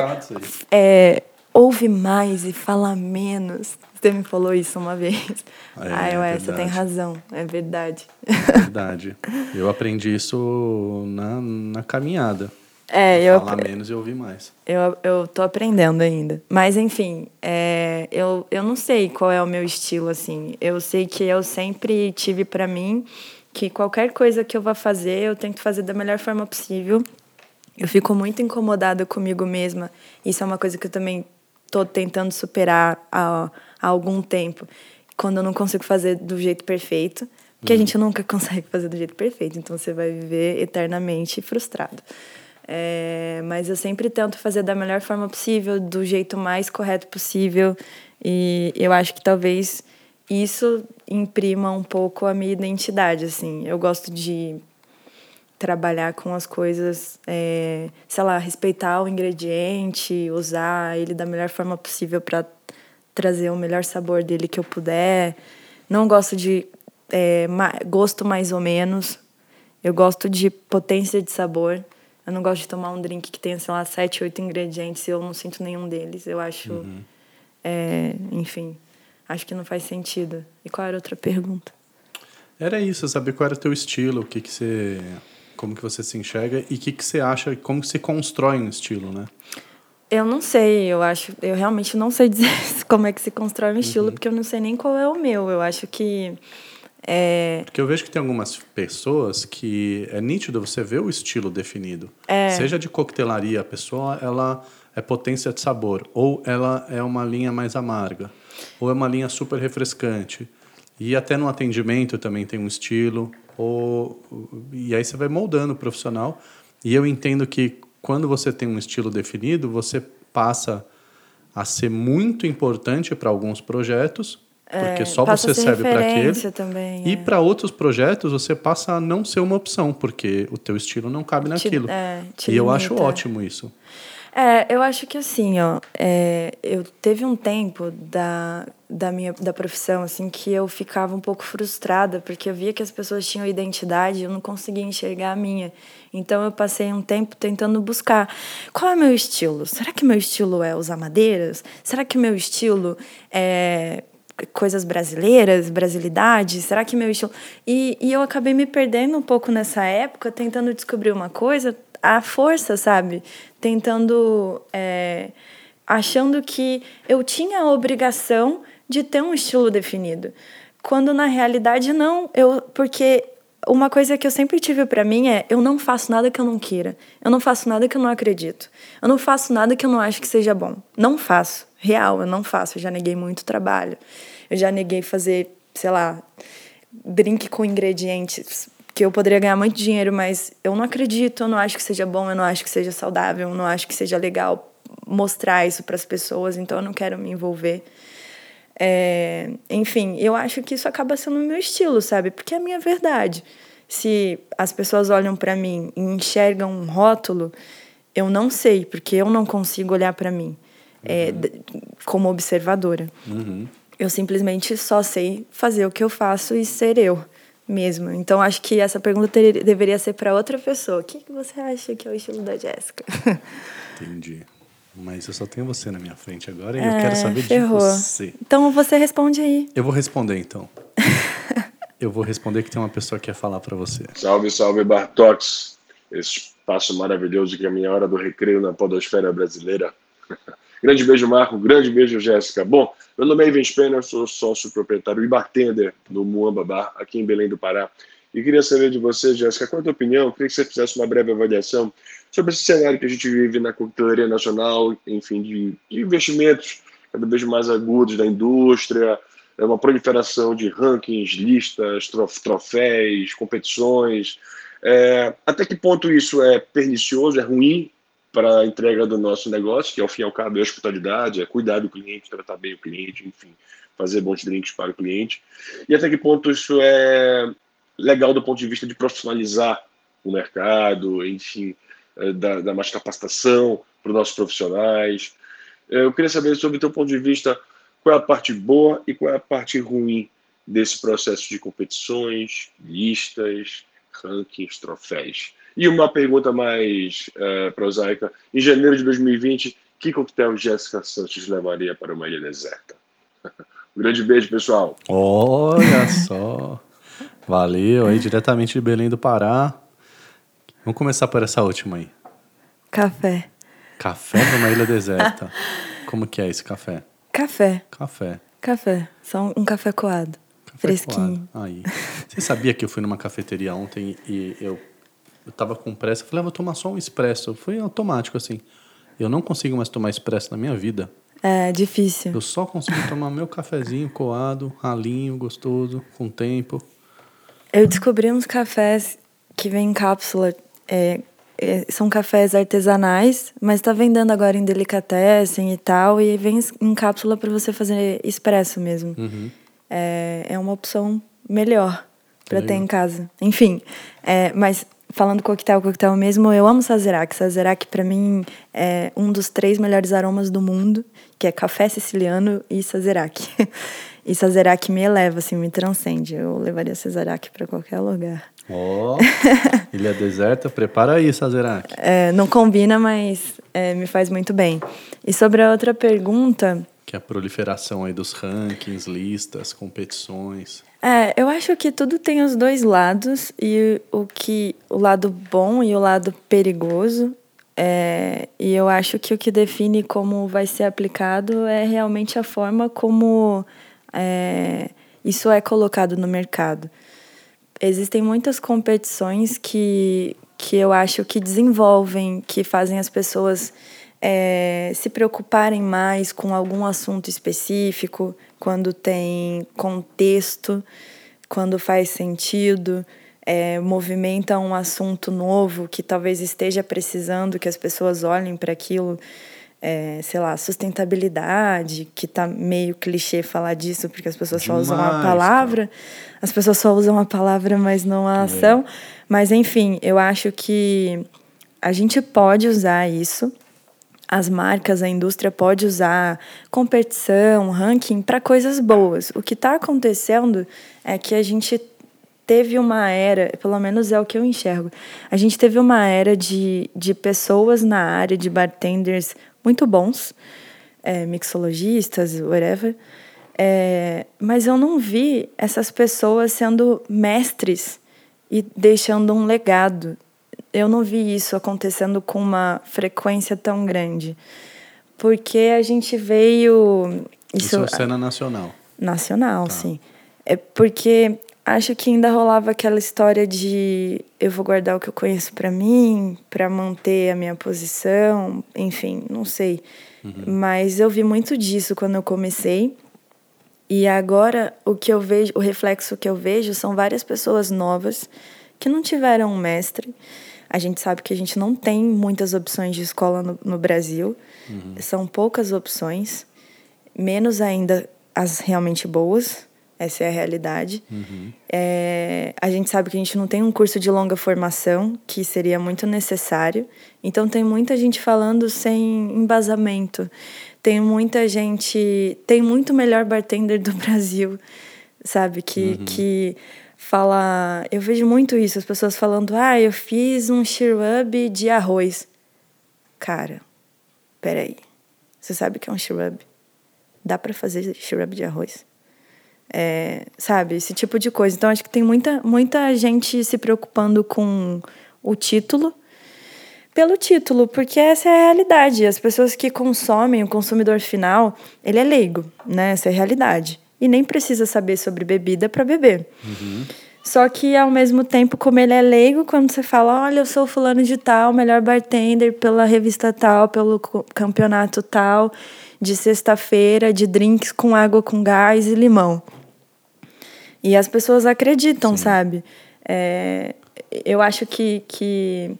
é, ouve mais e fala menos. Você me falou isso uma vez. É, ah, ué, é você tem razão, é verdade. É verdade. Eu aprendi isso na, na caminhada. É, eu. Falar menos e ouvir mais. Eu, eu tô aprendendo ainda. Mas, enfim, é, eu, eu não sei qual é o meu estilo, assim. Eu sei que eu sempre tive para mim que qualquer coisa que eu vá fazer, eu tento fazer da melhor forma possível. Eu fico muito incomodada comigo mesma. Isso é uma coisa que eu também tô tentando superar há, há algum tempo. Quando eu não consigo fazer do jeito perfeito. Porque uhum. a gente nunca consegue fazer do jeito perfeito. Então você vai viver eternamente frustrado. É, mas eu sempre tento fazer da melhor forma possível, do jeito mais correto possível. E eu acho que talvez isso imprima um pouco a minha identidade, assim. Eu gosto de trabalhar com as coisas, é, sei lá, respeitar o ingrediente, usar ele da melhor forma possível para trazer o melhor sabor dele que eu puder. Não gosto de é, gosto mais ou menos. Eu gosto de potência de sabor. Eu não gosto de tomar um drink que tenha, sei lá, sete, oito ingredientes e eu não sinto nenhum deles. Eu acho. Uhum. É, enfim, acho que não faz sentido. E qual era a outra pergunta? Era isso, saber qual era o teu estilo, o que, que você. como que você se enxerga e o que, que você acha, como que você constrói um estilo, né? Eu não sei, eu acho, eu realmente não sei dizer como é que se constrói um estilo, uhum. porque eu não sei nem qual é o meu. Eu acho que é... Porque eu vejo que tem algumas pessoas que é nítido você ver o estilo definido. É. Seja de coquetelaria, a pessoa ela é potência de sabor, ou ela é uma linha mais amarga, ou é uma linha super refrescante. E até no atendimento também tem um estilo, ou e aí você vai moldando o profissional. E eu entendo que quando você tem um estilo definido, você passa a ser muito importante para alguns projetos porque é, só você serve para aquele. Também, e é. para outros projetos você passa a não ser uma opção, porque o teu estilo não cabe naquilo. Te, é, te e limita. eu acho ótimo isso. É, eu acho que assim, ó, é, eu teve um tempo da, da minha da profissão assim que eu ficava um pouco frustrada porque eu via que as pessoas tinham identidade e eu não conseguia enxergar a minha. Então eu passei um tempo tentando buscar qual é o meu estilo. Será que meu estilo é usar madeiras? Será que meu estilo é coisas brasileiras, brasilidade? Será que meu estilo. E, e eu acabei me perdendo um pouco nessa época, tentando descobrir uma coisa à força, sabe? Tentando. É, achando que eu tinha a obrigação de ter um estilo definido. Quando na realidade não, eu porque uma coisa que eu sempre tive para mim é eu não faço nada que eu não queira. Eu não faço nada que eu não acredito. Eu não faço nada que eu não acho que seja bom. Não faço. Real, eu não faço. Eu já neguei muito trabalho. Eu já neguei fazer, sei lá, drink com ingredientes que eu poderia ganhar muito dinheiro, mas eu não acredito, eu não acho que seja bom, eu não acho que seja saudável, eu não acho que seja legal mostrar isso para as pessoas, então eu não quero me envolver. É, enfim, eu acho que isso acaba sendo o meu estilo, sabe? Porque é a minha verdade. Se as pessoas olham para mim e enxergam um rótulo, eu não sei, porque eu não consigo olhar para mim é, como observadora. Uhum. Eu simplesmente só sei fazer o que eu faço e ser eu mesmo. Então acho que essa pergunta ter, deveria ser para outra pessoa. O que, que você acha que é o estilo da Jéssica? Entendi. Mas eu só tenho você na minha frente agora e é, eu quero saber ferrou. de você. Então você responde aí. Eu vou responder então. eu vou responder que tem uma pessoa que quer falar para você. Salve, salve Bartox. Esse espaço maravilhoso que é a minha hora do recreio na podosfera brasileira. grande beijo, Marco. Grande beijo, Jéssica. Bom, meu nome é Ivan Spenner, sou sócio proprietário e bartender no Muamba Bar, aqui em Belém do Pará. E queria saber de você, Jéssica, qual é a tua opinião? Queria que você fizesse uma breve avaliação sobre esse cenário que a gente vive na coquetelaria nacional, enfim, de, de investimentos cada vez mais agudos da indústria, é uma proliferação de rankings, listas, trof troféus, competições. É, até que ponto isso é pernicioso, é ruim para a entrega do nosso negócio, que ao fim e ao cabo é hospitalidade, é cuidar do cliente, tratar bem o cliente, enfim, fazer bons drinks para o cliente. E até que ponto isso é legal do ponto de vista de profissionalizar o mercado, enfim, eh, da, mais capacitação para os nossos profissionais. Eu queria saber sobre o teu ponto de vista, qual é a parte boa e qual é a parte ruim desse processo de competições, listas, rankings, troféus. E uma pergunta mais uh, prosaica: em janeiro de 2020, que coquetel Jéssica Santos levaria para uma ilha deserta? Um grande beijo, pessoal. Olha só. Valeu aí, diretamente de Belém do Pará. Vamos começar por essa última aí. Café. Café numa ilha deserta. Como que é esse café? Café. Café. Café. Só um café coado. Café fresquinho. Coado. Aí. Você sabia que eu fui numa cafeteria ontem e eu, eu tava com pressa? Falei, ah, vou tomar só um expresso. Foi automático, assim. Eu não consigo mais tomar expresso na minha vida. É difícil. Eu só consigo tomar meu cafezinho coado, ralinho, gostoso, com tempo. Eu descobri uns cafés que vêm em cápsula. É, é, são cafés artesanais, mas está vendendo agora em delicatessen e tal, e vem em cápsula para você fazer expresso mesmo. Uhum. É, é uma opção melhor para ter em casa. Enfim, é, mas falando coquetel, coquetel mesmo, eu amo Sazerac. Sazerac, para mim, é um dos três melhores aromas do mundo, que é café siciliano e Sazerac. e Sazerac me eleva, assim, me transcende. Eu levaria Sazerac para qualquer lugar. Ó, oh, ilha deserta, prepara aí, Sazerac. É, não combina, mas é, me faz muito bem. E sobre a outra pergunta... Que é a proliferação aí dos rankings, listas, competições... É, eu acho que tudo tem os dois lados e o que o lado bom e o lado perigoso. É, e eu acho que o que define como vai ser aplicado é realmente a forma como é, isso é colocado no mercado. Existem muitas competições que, que eu acho que desenvolvem, que fazem as pessoas é, se preocuparem mais com algum assunto específico, quando tem contexto, quando faz sentido, é, movimenta um assunto novo que talvez esteja precisando que as pessoas olhem para aquilo. É, sei lá, sustentabilidade, que tá meio clichê falar disso, porque as pessoas Demais, só usam a palavra, cara. as pessoas só usam a palavra, mas não a ação. Mas, enfim, eu acho que a gente pode usar isso as marcas, a indústria pode usar competição, ranking para coisas boas. O que está acontecendo é que a gente teve uma era, pelo menos é o que eu enxergo, a gente teve uma era de, de pessoas na área de bartenders muito bons, é, mixologistas, whatever, é, mas eu não vi essas pessoas sendo mestres e deixando um legado eu não vi isso acontecendo com uma frequência tão grande. Porque a gente veio. Isso, isso é cena nacional. Nacional, tá. sim. É porque acho que ainda rolava aquela história de eu vou guardar o que eu conheço para mim, para manter a minha posição, enfim, não sei. Uhum. Mas eu vi muito disso quando eu comecei. E agora o que eu vejo, o reflexo que eu vejo são várias pessoas novas que não tiveram um mestre a gente sabe que a gente não tem muitas opções de escola no, no Brasil, uhum. são poucas opções, menos ainda as realmente boas, essa é a realidade. Uhum. É, a gente sabe que a gente não tem um curso de longa formação, que seria muito necessário. Então, tem muita gente falando sem embasamento. Tem muita gente. Tem muito melhor bartender do Brasil, sabe? Que, uhum. que fala. Eu vejo muito isso, as pessoas falando, ah, eu fiz um shrub de arroz. Cara, peraí. Você sabe o que é um shrub? Dá para fazer shrub de arroz? É, sabe, esse tipo de coisa. Então, acho que tem muita, muita gente se preocupando com o título pelo título, porque essa é a realidade. As pessoas que consomem, o consumidor final, ele é leigo, né? Essa é a realidade e nem precisa saber sobre bebida para beber. Uhum. Só que ao mesmo tempo, como ele é leigo, quando você fala, olha, eu sou fulano de tal, melhor bartender pela revista tal, pelo campeonato tal, de sexta-feira, de drinks com água com gás e limão. E as pessoas acreditam, Sim. sabe? É, eu acho que, que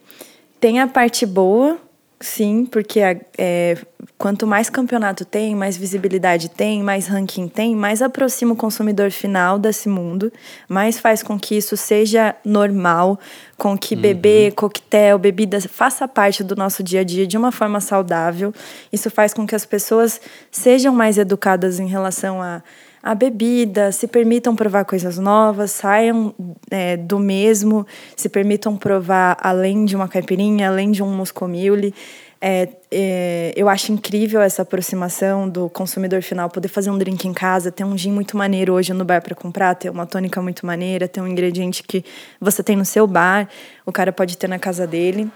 tem a parte boa, sim, porque é, quanto mais campeonato tem, mais visibilidade tem, mais ranking tem, mais aproxima o consumidor final desse mundo, mais faz com que isso seja normal, com que uhum. beber, coquetel, bebida faça parte do nosso dia a dia de uma forma saudável. Isso faz com que as pessoas sejam mais educadas em relação a a bebida, se permitam provar coisas novas, saiam é, do mesmo, se permitam provar além de uma caipirinha, além de um moscomule. É, é, eu acho incrível essa aproximação do consumidor final, poder fazer um drink em casa, ter um gin muito maneiro hoje no bar para comprar, ter uma tônica muito maneira, ter um ingrediente que você tem no seu bar, o cara pode ter na casa dele.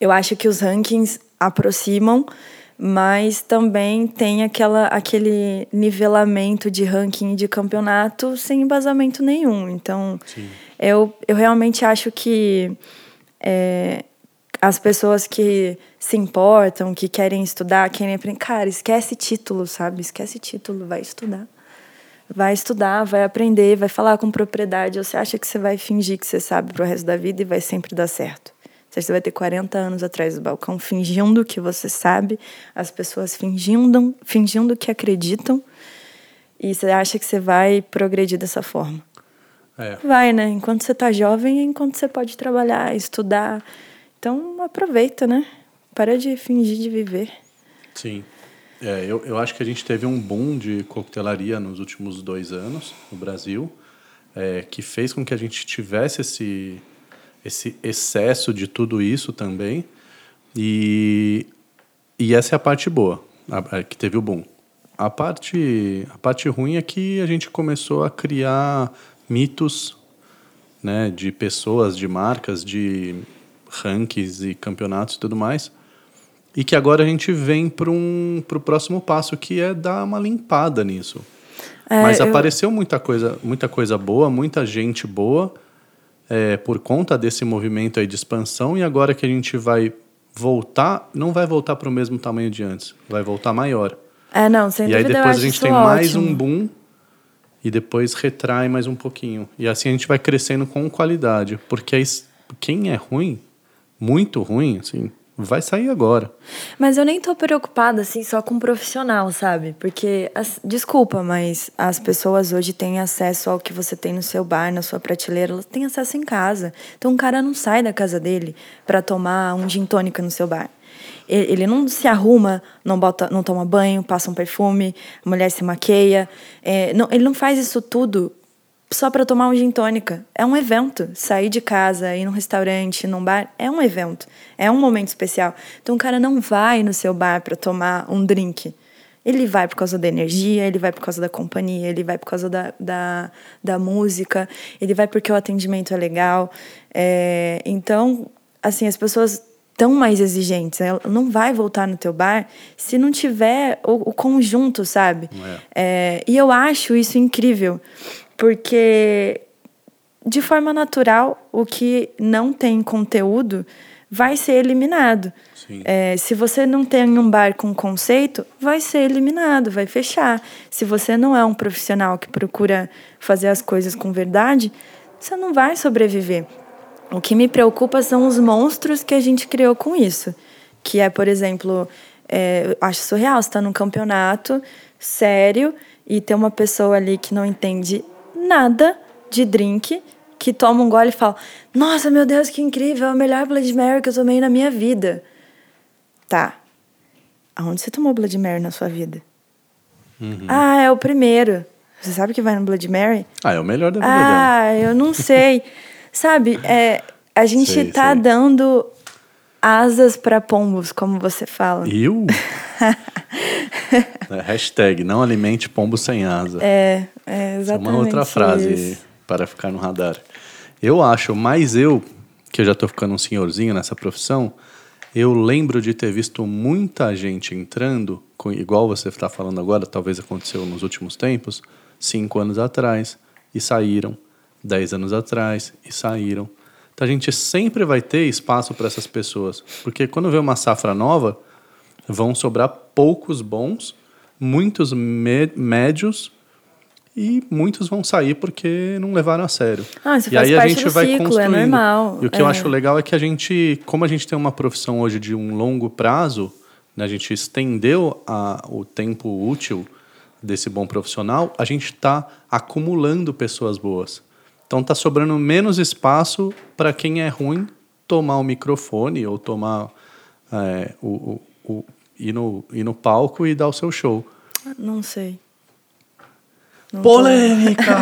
Eu acho que os rankings aproximam, mas também tem aquela, aquele nivelamento de ranking de campeonato sem embasamento nenhum. Então, eu, eu realmente acho que é, as pessoas que se importam, que querem estudar, querem aprender, cara, esquece título, sabe? Esquece título, vai estudar. Vai estudar, vai aprender, vai falar com propriedade. Você acha que você vai fingir que você sabe pro resto da vida e vai sempre dar certo. Você vai ter 40 anos atrás do balcão fingindo que você sabe, as pessoas fingindo, fingindo que acreditam, e você acha que você vai progredir dessa forma. É. Vai, né? Enquanto você tá jovem, é enquanto você pode trabalhar, estudar. Então aproveita, né? Para de fingir de viver. Sim. É, eu, eu acho que a gente teve um boom de coquetelaria nos últimos dois anos no Brasil, é, que fez com que a gente tivesse esse esse excesso de tudo isso também. E, e essa é a parte boa, a, a, que teve o boom. A parte, a parte ruim é que a gente começou a criar mitos né, de pessoas, de marcas, de rankings e campeonatos e tudo mais. E que agora a gente vem para um, o próximo passo, que é dar uma limpada nisso. É, Mas eu... apareceu muita coisa, muita coisa boa, muita gente boa, é, por conta desse movimento aí de expansão e agora que a gente vai voltar, não vai voltar para o mesmo tamanho de antes, vai voltar maior. É, não, sem e dúvida. E aí depois a gente tem ótimo. mais um boom e depois retrai mais um pouquinho. E assim a gente vai crescendo com qualidade, porque quem é ruim, muito ruim, assim, vai sair agora. Mas eu nem tô preocupada assim só com profissional, sabe? Porque as, desculpa, mas as pessoas hoje têm acesso ao que você tem no seu bar, na sua prateleira, elas têm acesso em casa. Então o cara não sai da casa dele para tomar um gin tônica no seu bar. Ele não se arruma, não bota, não toma banho, passa um perfume, a mulher se maqueia. É, não, ele não faz isso tudo só para tomar um gin tônica. É um evento. Sair de casa, ir num restaurante, num bar, é um evento. É um momento especial. Então o cara não vai no seu bar para tomar um drink. Ele vai por causa da energia, ele vai por causa da companhia, ele vai por causa da, da, da música, ele vai porque o atendimento é legal. É, então, assim, as pessoas tão mais exigentes. Ela não vai voltar no teu bar se não tiver o, o conjunto, sabe? É. É, e eu acho isso incrível porque de forma natural o que não tem conteúdo vai ser eliminado. É, se você não tem um bar com conceito, vai ser eliminado, vai fechar. Se você não é um profissional que procura fazer as coisas com verdade, você não vai sobreviver. O que me preocupa são os monstros que a gente criou com isso. Que é, por exemplo, é, acho surreal, você está num campeonato sério e tem uma pessoa ali que não entende nada de drink, que toma um gole e fala: Nossa, meu Deus, que incrível, é o melhor Blood Mary que eu tomei na minha vida. Tá. Aonde você tomou Blood Mary na sua vida? Uhum. Ah, é o primeiro. Você sabe que vai no Blood Mary? Ah, é o melhor da vida Ah, dela. eu não sei. sabe, é, a gente sei, tá sei. dando asas para pombos, como você fala. Eu? é, hashtag não alimente pombo sem asa. É, é exatamente. é uma outra frase isso. para ficar no radar. Eu acho, mas eu, que eu já estou ficando um senhorzinho nessa profissão, eu lembro de ter visto muita gente entrando, com, igual você está falando agora, talvez aconteceu nos últimos tempos, cinco anos atrás, e saíram, dez anos atrás, e saíram então a gente sempre vai ter espaço para essas pessoas, porque quando vê uma safra nova, vão sobrar poucos bons, muitos médios e muitos vão sair porque não levaram a sério. Ah, isso e faz aí parte a gente vai ciclo, construindo. É normal. E o que é. eu acho legal é que a gente, como a gente tem uma profissão hoje de um longo prazo, né, a gente estendeu a, o tempo útil desse bom profissional, a gente está acumulando pessoas boas. Então tá sobrando menos espaço para quem é ruim tomar o microfone ou tomar é, o, o, o, ir, no, ir no palco e dar o seu show. Não sei. Não Polêmica!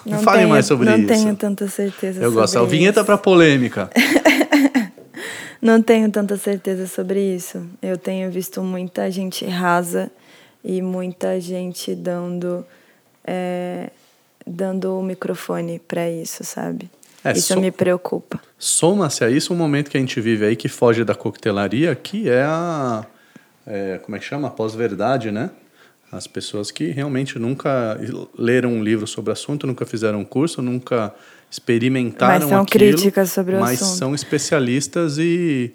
Não Fale tenho, mais sobre não isso. Não tenho tanta certeza Eu sobre gosto. É o vinheta isso. para polêmica. Não tenho tanta certeza sobre isso. Eu tenho visto muita gente rasa e muita gente dando é, dando o microfone para isso, sabe? É, isso so- me preocupa. Soma-se a isso um momento que a gente vive aí que foge da coquetelaria, que é a. é, como é que chama? A pós-verdade, né? As pessoas que realmente nunca leram um livro sobre o assunto, nunca fizeram um curso, nunca experimentaram Mas são aquilo, críticas sobre o mas assunto. são especialistas e,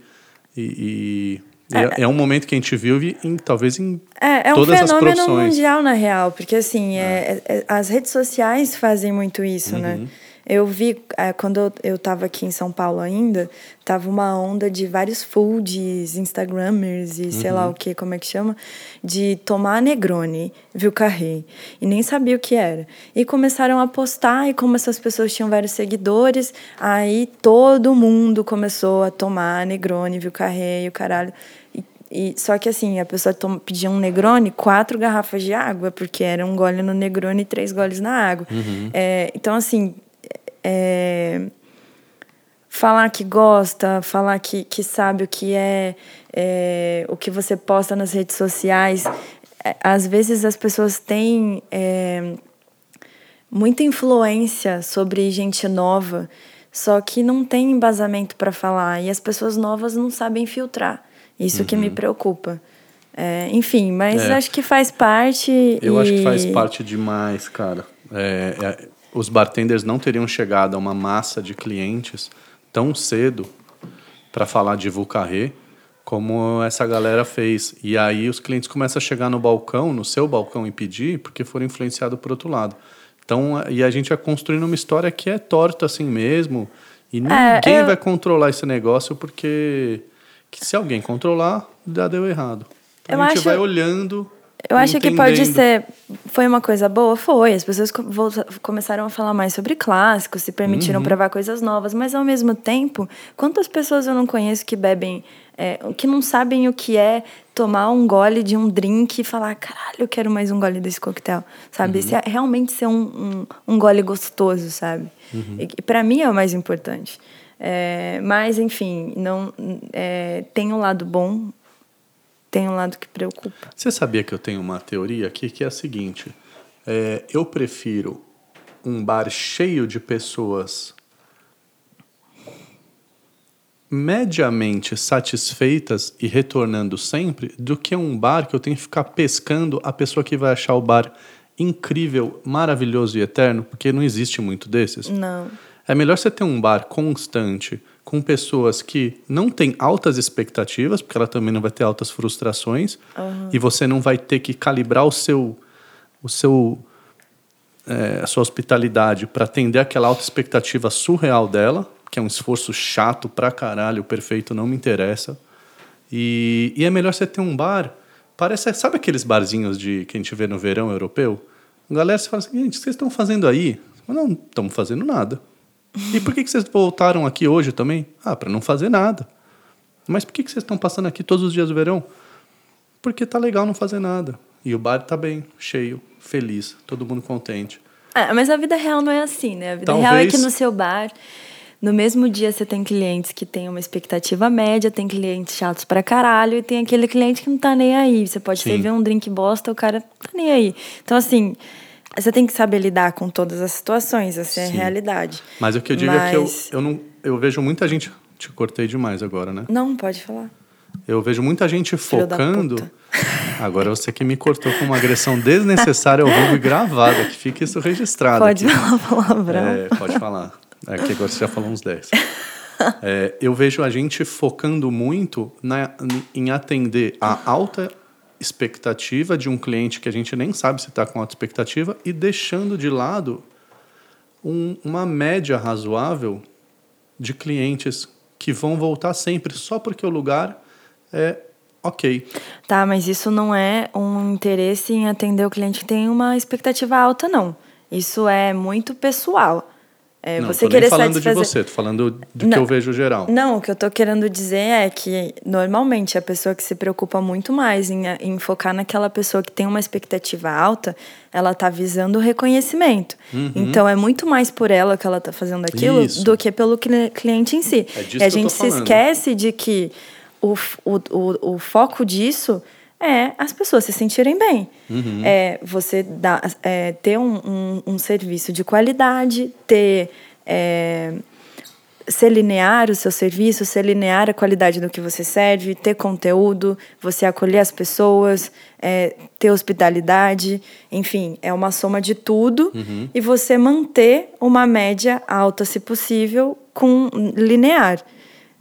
e, e- e é, é um momento que a gente vive em, talvez em É, é um todas as fenômeno profissões. mundial, na real, porque assim, é- é- as redes sociais fazem muito isso, Uhum. né? Eu vi, é, quando eu, eu tava aqui em São Paulo ainda, tava uma onda de vários foods, Instagrammers e sei Uhum. lá o que, como é que chama, de tomar Negroni, viu, carré, e nem sabia o que era. E começaram a postar, e como essas pessoas tinham vários seguidores, aí todo mundo começou a tomar Negroni, viu, carré e o caralho. E e, só que assim, a pessoa toma, pedia um Negroni, quatro garrafas de água, porque era um gole no Negroni e três goles na água. É, então, assim, é, falar que gosta, falar que, que sabe o que é, é, o que você posta nas redes sociais. é, Às vezes as pessoas têm é, muita influência sobre gente nova, só que não tem embasamento para falar e as pessoas novas não sabem filtrar. Isso que me preocupa. É, enfim, mas É. acho que faz parte. Eu acho que e- faz parte demais, cara. É, é, os bartenders não teriam chegado a uma massa de clientes tão cedo para falar de Vucarré como essa galera fez. E aí os clientes começam a chegar no balcão, no seu balcão e pedir, porque foram influenciados por outro lado. Então, e a gente vai construindo uma história que é torta assim mesmo. E ninguém eu- vai controlar esse negócio porque que se alguém controlar, já deu errado. Então a gente acho- vai olhando. Eu acho que pode entendendo. ser. Foi uma coisa boa? Foi. As pessoas começaram a falar mais sobre clássicos, se permitiram Uhum. provar coisas novas, mas ao mesmo tempo, quantas pessoas eu não conheço que bebem, é, que não sabem o que é tomar um gole de um drink e falar: caralho, eu quero mais um gole desse coquetel, sabe? Uhum. É realmente ser um, um, um gole gostoso, sabe? Uhum. E, e para mim é o mais importante. É, mas, enfim, não, é, tem um lado bom, tem um lado que preocupa. Você sabia que eu tenho uma teoria aqui que é a seguinte: é, eu prefiro um bar cheio de pessoas mediamente satisfeitas e retornando sempre do que um bar que eu tenho que ficar pescando a pessoa que vai achar o bar incrível, maravilhoso e eterno, porque não existe muito desses. Não. É melhor você ter um bar constante com pessoas que não têm altas expectativas, porque ela também não vai ter altas frustrações, e você não vai ter que calibrar o seu, o seu, é, a sua hospitalidade para atender aquela alta expectativa surreal dela, que é um esforço chato pra caralho, o perfeito não me interessa. E, e é melhor você ter um bar. Parece, sabe aqueles barzinhos de que a gente vê no verão europeu? A galera se fala assim, gente, o que vocês estão fazendo aí? Não estamos fazendo nada. E por que, que vocês voltaram aqui hoje também? Ah, para não fazer nada. Mas por que, que vocês estão passando aqui todos os dias do verão? Porque tá legal não fazer nada. E o bar tá bem, cheio, feliz, todo mundo contente. Ah, mas a vida real não é assim, né? A vida Talvez- real é que no seu bar, no mesmo dia você tem clientes que têm uma expectativa média, tem clientes chatos pra caralho e tem aquele cliente que não tá nem aí. Você pode Sim. servir um drink bosta, o cara tá nem aí. Então, assim, você tem que saber lidar com todas as situações, essa é a Sim. realidade. Mas o que eu digo é que eu, Mas- eu, não, eu vejo muita gente. Te cortei demais agora, né? Não, pode falar. Eu vejo muita gente Filho focando. Agora você que me cortou com uma agressão desnecessária ao vivo e gravada, que fique isso registrado. Pode aqui. falar palavrão. É, pode falar. É que agora você já falou uns 10. É, eu vejo a gente focando muito na, em atender a alta expectativa de um cliente que a gente nem sabe se está com alta expectativa e deixando de lado um- uma média razoável de clientes que vão voltar sempre só porque o lugar é ok. Tá, mas isso não é um interesse em atender o cliente que tem uma expectativa alta, não. Isso é muito pessoal. É, não, você tô querer nem falando satisfazer... de você, tô falando do que Não. eu vejo geral. Não, o que eu tô querendo dizer é que normalmente a pessoa que se preocupa muito mais em, em focar naquela pessoa que tem uma expectativa alta, ela tá visando o reconhecimento. Então é muito mais por ela que ela tá fazendo aquilo Uhum. Isso. do que pelo cli- cliente em si. É disso e que a eu tô gente se esquece de que o, o, o, o foco disso é as pessoas se sentirem bem. Uhum. É você dar, é, ter um, um, um serviço de qualidade, ter. é, ser linear o seu serviço, ser linear a qualidade do que você serve, ter conteúdo, você acolher as pessoas, é, ter hospitalidade, enfim, é uma soma de tudo e você manter uma média alta, se possível, com linear.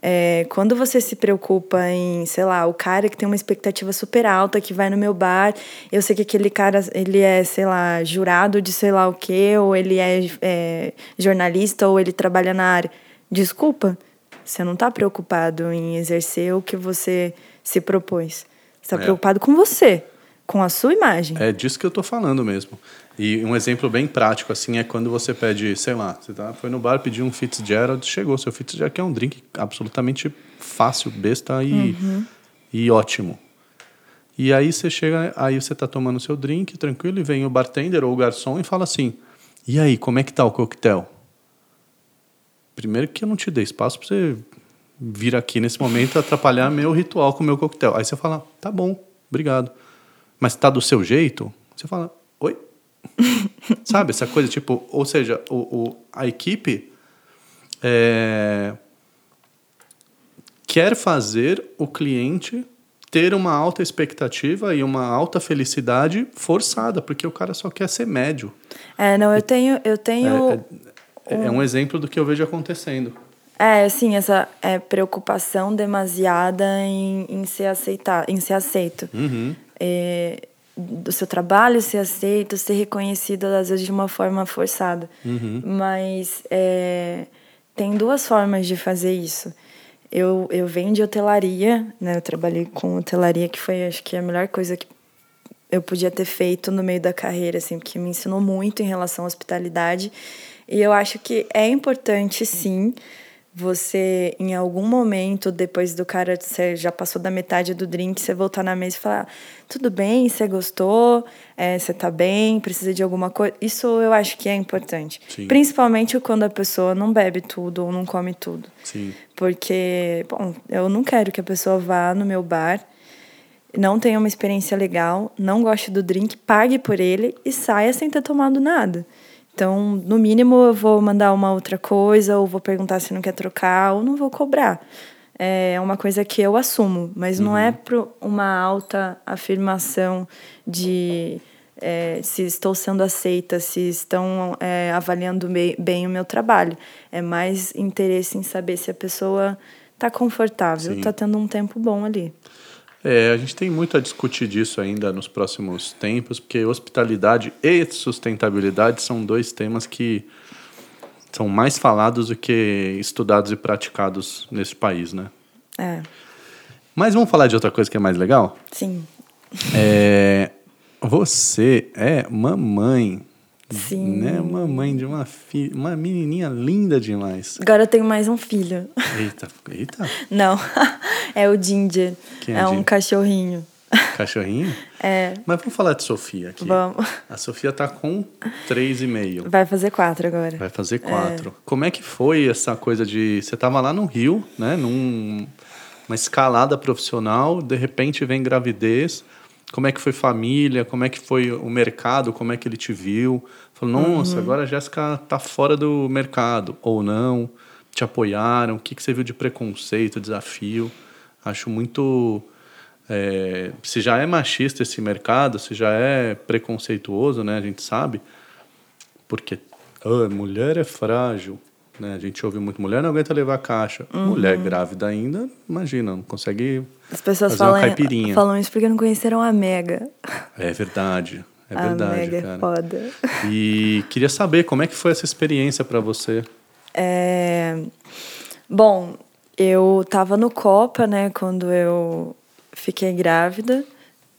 É, quando você se preocupa em, sei lá, o cara que tem uma expectativa super alta, que vai no meu bar, eu sei que aquele cara, ele é, sei lá, jurado de sei lá o quê, ou ele é, é, jornalista, ou ele trabalha na área. Desculpa, você não está preocupado em exercer o que você se propôs. Você está É. preocupado com você, com a sua imagem. É disso que eu tô falando mesmo. E um exemplo bem prático, assim, é quando você pede, sei lá, você tá, foi no bar, pediu um Fitzgerald, chegou. Seu Fitzgerald que é um drink absolutamente fácil, besta e, e ótimo. E aí você chega, aí você tá tomando seu drink, tranquilo, e vem o bartender ou o garçom e fala assim, e aí, como é que tá o coquetel? Primeiro que eu não te dei espaço pra você vir aqui nesse momento atrapalhar meu ritual com o meu coquetel. Aí você fala, tá bom, obrigado. Mas tá do seu jeito? Você fala? Sabe, essa coisa, tipo, ou seja, o, o- a equipe é, quer fazer o cliente ter uma alta expectativa e uma alta felicidade forçada, porque o cara só quer ser médio. É, não, eu tenho, eu tenho É, é um exemplo do que eu vejo acontecendo. É, assim, essa é, preocupação demasiada em, em, ser aceita, em ser aceito. É, do seu trabalho ser aceito, ser reconhecido, às vezes, de uma forma forçada. Mas é, tem duas formas de fazer isso. Eu, eu venho de hotelaria, né? Eu trabalhei com hotelaria, que foi, acho que, a melhor coisa que eu podia ter feito no meio da carreira, assim, porque me ensinou muito em relação à hospitalidade. E eu acho que é importante, sim, você, em algum momento, depois do cara, você já passou da metade do drink, você voltar na mesa e falar: tudo bem, você gostou, é, você tá bem, precisa de alguma coisa. Isso eu acho que é importante. Sim. Principalmente quando a pessoa não bebe tudo ou não come tudo. Sim. Porque, bom, eu não quero que a pessoa vá no meu bar, não tenha uma experiência legal, não goste do drink, pague por ele e saia sem ter tomado nada. Então, no mínimo, eu vou mandar uma outra coisa, ou vou perguntar se não quer trocar, ou não vou cobrar. É uma coisa que eu assumo, mas não é pro uma alta afirmação de é, se estou sendo aceita, se estão é, avaliando bem, bem o meu trabalho. É mais interesse em saber se a pessoa está confortável, está tendo um tempo bom ali. É, a gente tem muito a discutir disso ainda nos próximos tempos, porque hospitalidade e sustentabilidade são dois temas que são mais falados do que estudados e praticados nesse país, né? É, Mas vamos falar de outra coisa que é mais legal? sim. É, você é mamãe, Sim. né? Mamãe de uma filha, uma menininha linda demais. Agora eu tenho mais um filho. Eita, eita, Não, é o Ginger. Quem é é um Ginger? cachorrinho. cachorrinho. É, Mas vamos falar de Sofia aqui. vamos. A Sofia tá com três e meio. Vai fazer quatro agora. Vai fazer quatro. Como é que foi essa coisa de. Você tava lá no Rio, né? Num, uma escalada profissional, de repente vem gravidez. Como é que foi família? Como é que foi o mercado? Como é que ele te viu? Falou, nossa, agora a Jéssica tá fora do mercado. Ou não? Te apoiaram? O que, que você viu de preconceito, desafio? Acho muito. É, se já é machista esse mercado, se já é preconceituoso, né? A gente sabe. Porque ah, mulher é frágil. Né? A gente ouve muito, mulher não aguenta levar caixa. Mulher grávida ainda, imagina, não consegue As pessoas fazer uma falam, caipirinha. falam isso porque não conheceram a Mega. É verdade, é a verdade, Mega é cara. foda. E queria saber como é que foi essa experiência para você. É... Bom, eu tava no Copa, né, quando eu fiquei grávida.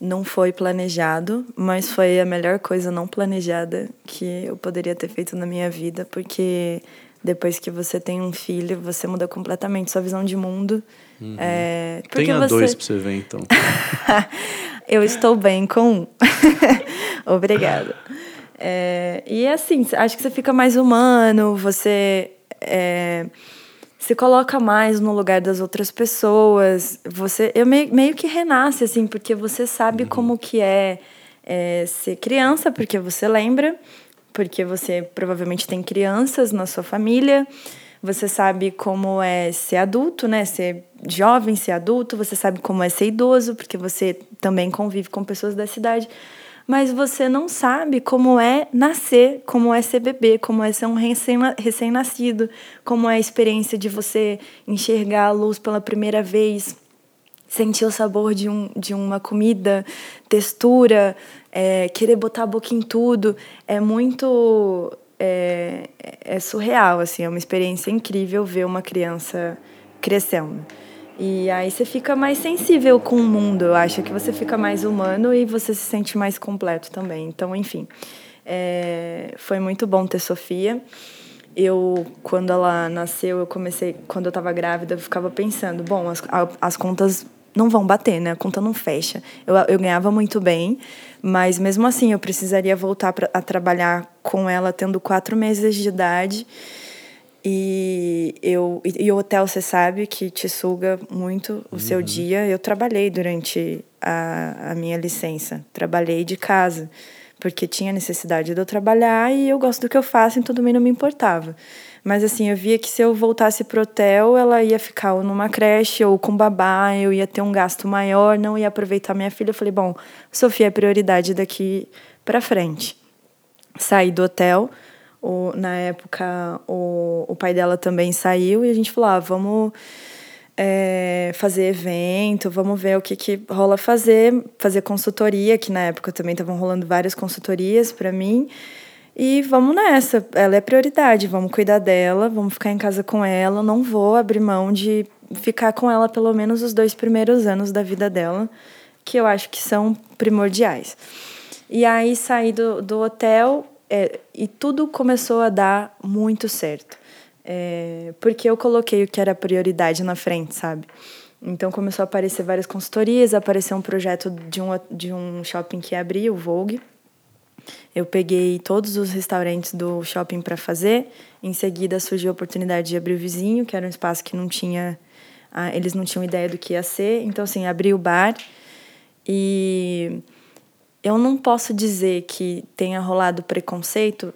Não foi planejado, mas foi a melhor coisa não planejada que eu poderia ter feito na minha vida, porque Depois que você tem um filho, você muda completamente sua visão de mundo. Uhum. É, Tenha você... dois pra você ver, então. Eu estou bem com um. Obrigada. É, e assim, acho que você fica mais humano, você é, se coloca mais no lugar das outras pessoas. Você, eu meio, meio que renasce, assim, porque você sabe uhum. como que é, é ser criança, porque você lembra, porque você provavelmente tem crianças na sua família. Você sabe como é ser adulto, né? Ser jovem, ser adulto. Você sabe como é ser idoso, porque você também convive com pessoas da cidade mas você não sabe como é nascer, como é ser bebê, como é ser um recém-nascido, como é a experiência de você enxergar a luz pela primeira vez, sentir o sabor de, um, de uma comida, textura, é, querer botar a boca em tudo. É muito. É, é surreal, assim, é uma experiência incrível ver uma criança crescendo. E aí você fica mais sensível com o mundo, eu acho que você fica mais humano e você se sente mais completo também. Então, enfim, é, foi muito bom ter Sofia. Eu, quando ela nasceu, eu comecei, quando eu estava grávida, eu ficava pensando, bom, as, as contas não vão bater, né? A conta não fecha. Eu, eu ganhava muito bem, mas mesmo assim eu precisaria voltar pra, a trabalhar com ela tendo quatro meses de idade. E, eu, e, o hotel, você sabe, que te suga muito o uhum. seu dia. Eu trabalhei durante a, a minha licença. Trabalhei de casa, porque tinha necessidade de eu trabalhar e eu gosto do que eu faço, então também não me importava. Mas assim, eu via que se eu voltasse pro hotel, ela ia ficar ou numa creche ou com babá, eu ia ter um gasto maior, não ia aproveitar minha filha. Eu falei, bom, Sofia é prioridade daqui para frente. Saí do hotel, o, na época, o, o pai dela também saiu e a gente falou: ah, vamos é, fazer evento, vamos ver o que, que rola fazer, fazer consultoria, que na época também estavam rolando várias consultorias para mim. E vamos nessa, ela é prioridade, vamos cuidar dela, vamos ficar em casa com ela, não vou abrir mão de ficar com ela pelo menos os dois primeiros anos da vida dela, que eu acho que são primordiais. E aí saí do, do hotel, é, e tudo começou a dar muito certo. É, porque eu coloquei o que era prioridade na frente, sabe? Então começou a aparecer várias consultorias, apareceu um projeto de um, de um shopping que abriu, o Vogue. Eu peguei todos os restaurantes do shopping para fazer. Em seguida surgiu a oportunidade de abrir o vizinho, que era um espaço que não tinha. Ah, eles não tinham ideia do que ia ser. Então, assim, abri o bar e eu não posso dizer que tenha rolado preconceito.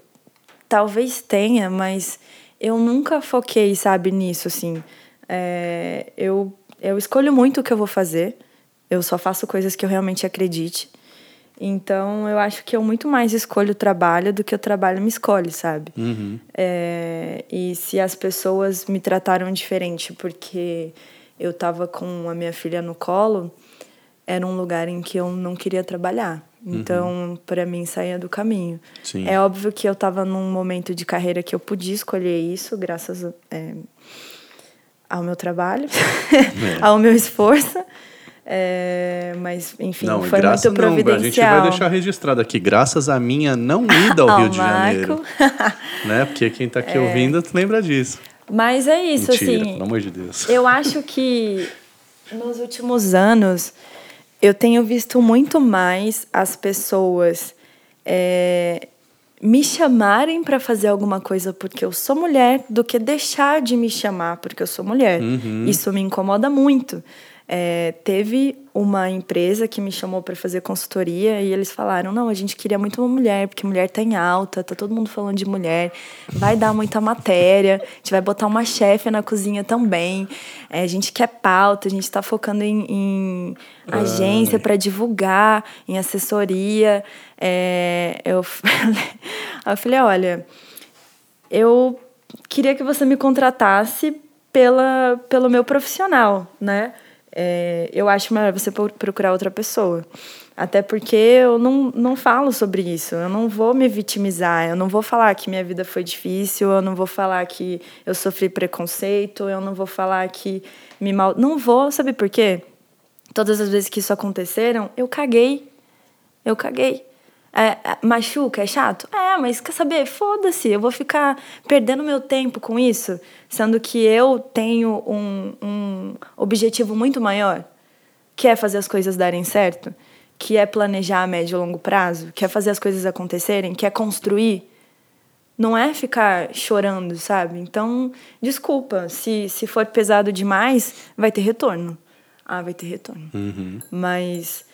Talvez tenha, mas eu nunca foquei, sabe, nisso, assim. É, eu, eu escolho muito o que eu vou fazer. Eu só faço coisas que eu realmente acredite. Então, eu acho que eu muito mais escolho o trabalho do que o trabalho me escolhe, sabe? Uhum. É, e se as pessoas me trataram diferente porque eu tava com a minha filha no colo, era um lugar em que eu não queria trabalhar. Então, uhum. para mim, saía do caminho. Sim. É óbvio que eu estava num momento de carreira que eu podia escolher isso, graças é, ao meu trabalho, é. ao meu esforço. É, mas, enfim, não, foi muito providencial. a gente vai deixar registrado aqui, graças à minha não ida ao, ao Rio de Janeiro. né? Porque quem está aqui é. ouvindo lembra disso. Mas é isso, Mentira, assim. Pelo amor de Deus. Eu acho que nos últimos anos eu tenho visto muito mais as pessoas é, me chamarem para fazer alguma coisa porque eu sou mulher do que deixar de me chamar porque eu sou mulher. Uhum. Isso me incomoda muito. É, teve uma empresa que me chamou para fazer consultoria e eles falaram: não, a gente queria muito uma mulher, porque mulher tá em alta, tá todo mundo falando de mulher, vai dar muita matéria, a gente vai botar uma chefe na cozinha também. É, a gente quer pauta, a gente está focando em, em agência para divulgar, em assessoria. É, eu, eu falei: olha, eu queria que você me contratasse pela, pelo meu profissional, né? É, eu acho melhor você procurar outra pessoa. Até porque eu não, não falo sobre isso, eu não vou me vitimizar, eu não vou falar que minha vida foi difícil, eu não vou falar que eu sofri preconceito, eu não vou falar que me mal. Não vou, sabe por quê? Todas as vezes que isso aconteceram, eu caguei. Eu caguei. É, é, machuca, é chato? É, mas quer saber? Foda-se, eu vou ficar perdendo meu tempo com isso, sendo que eu tenho um, um objetivo muito maior, que é fazer as coisas darem certo, que é planejar a médio e longo prazo, que é fazer as coisas acontecerem, que é construir. Não é ficar chorando, sabe? Então, desculpa, se, se for pesado demais, vai ter retorno. Ah, vai ter retorno. Uhum. Mas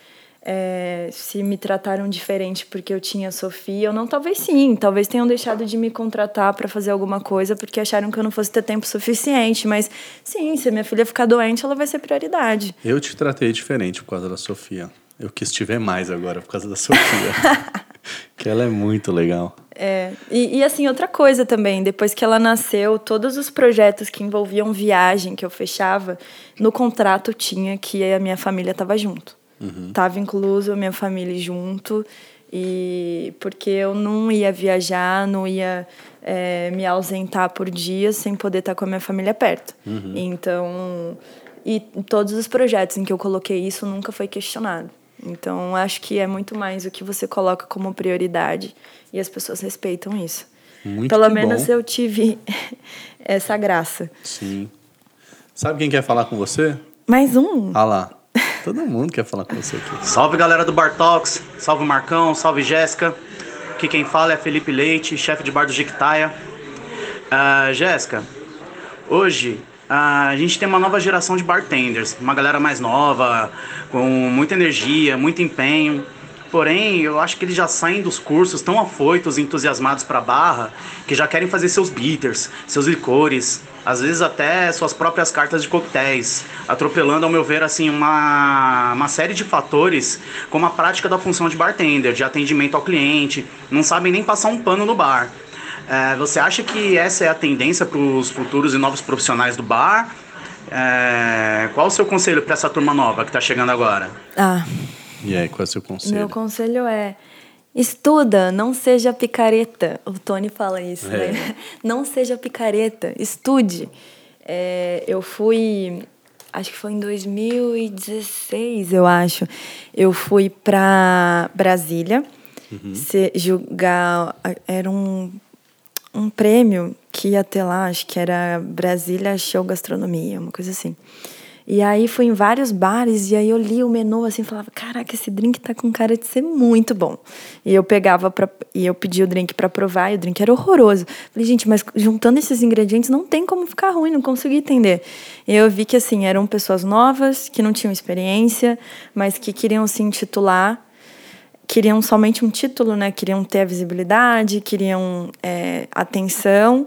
é, se me trataram diferente porque eu tinha Sofia ou não, talvez sim. Talvez tenham deixado de me contratar para fazer alguma coisa porque acharam que eu não fosse ter tempo suficiente. Mas sim, se minha filha ficar doente, ela vai ser prioridade. Eu te tratei diferente por causa da Sofia. Eu quis te ver mais agora por causa da Sofia. que ela é muito legal. É, e, e, assim, outra coisa também, depois que ela nasceu, todos os projetos que envolviam viagem que eu fechava, no contrato tinha que a minha família estava junto. Uhum. Tava incluso a minha família junto e porque eu não ia viajar, não ia é, me ausentar por dias sem poder estar com a minha família perto. Uhum. Então, e todos os projetos em que eu coloquei isso nunca foi questionado. Então, acho que é muito mais o que você coloca como prioridade e as pessoas respeitam isso. Muito Pelo menos bom. eu tive essa graça. Sim. Sabe quem quer falar com você? Mais um. Ah lá. Todo mundo quer falar com você aqui. Salve galera do Bartox, salve Marcão, salve Jéssica. Aqui quem fala é Felipe Leite, chefe de bar do Jequitaia. Uh, Jéssica, hoje uh, a gente tem uma nova geração de bartenders, uma galera mais nova, com muita energia, muito empenho. Porém, eu acho que eles já saem dos cursos tão afoitos, entusiasmados para barra, que já querem fazer seus bitters, seus licores, às vezes até suas próprias cartas de coquetéis, atropelando, ao meu ver, assim, uma, uma série de fatores, como a prática da função de bartender, de atendimento ao cliente, não sabem nem passar um pano no bar. É, você acha que essa é a tendência para os futuros e novos profissionais do bar? É, qual o seu conselho para essa turma nova que está chegando agora? Ah, E aí, qual é o seu conselho? Meu conselho é estuda, não seja picareta. O Tony fala isso, É. né? Não seja picareta, estude. É, eu fui, acho que foi em 2016, eu acho. Eu fui para Brasília se, julgar. Era um, um prêmio que ia ter lá, acho que era Brasília Show Gastronomia, uma coisa assim. E aí fui em vários bares e aí eu li o menu assim, falava, caraca, esse drink tá com cara de ser muito bom. E eu pegava para e eu pedi o drink para provar e o drink era horroroso. Falei, gente, mas juntando esses ingredientes não tem como ficar ruim, não consegui entender. E eu vi que assim, eram pessoas novas, que não tinham experiência, mas que queriam se intitular queriam somente um título, né? Queriam ter a visibilidade, queriam é, atenção.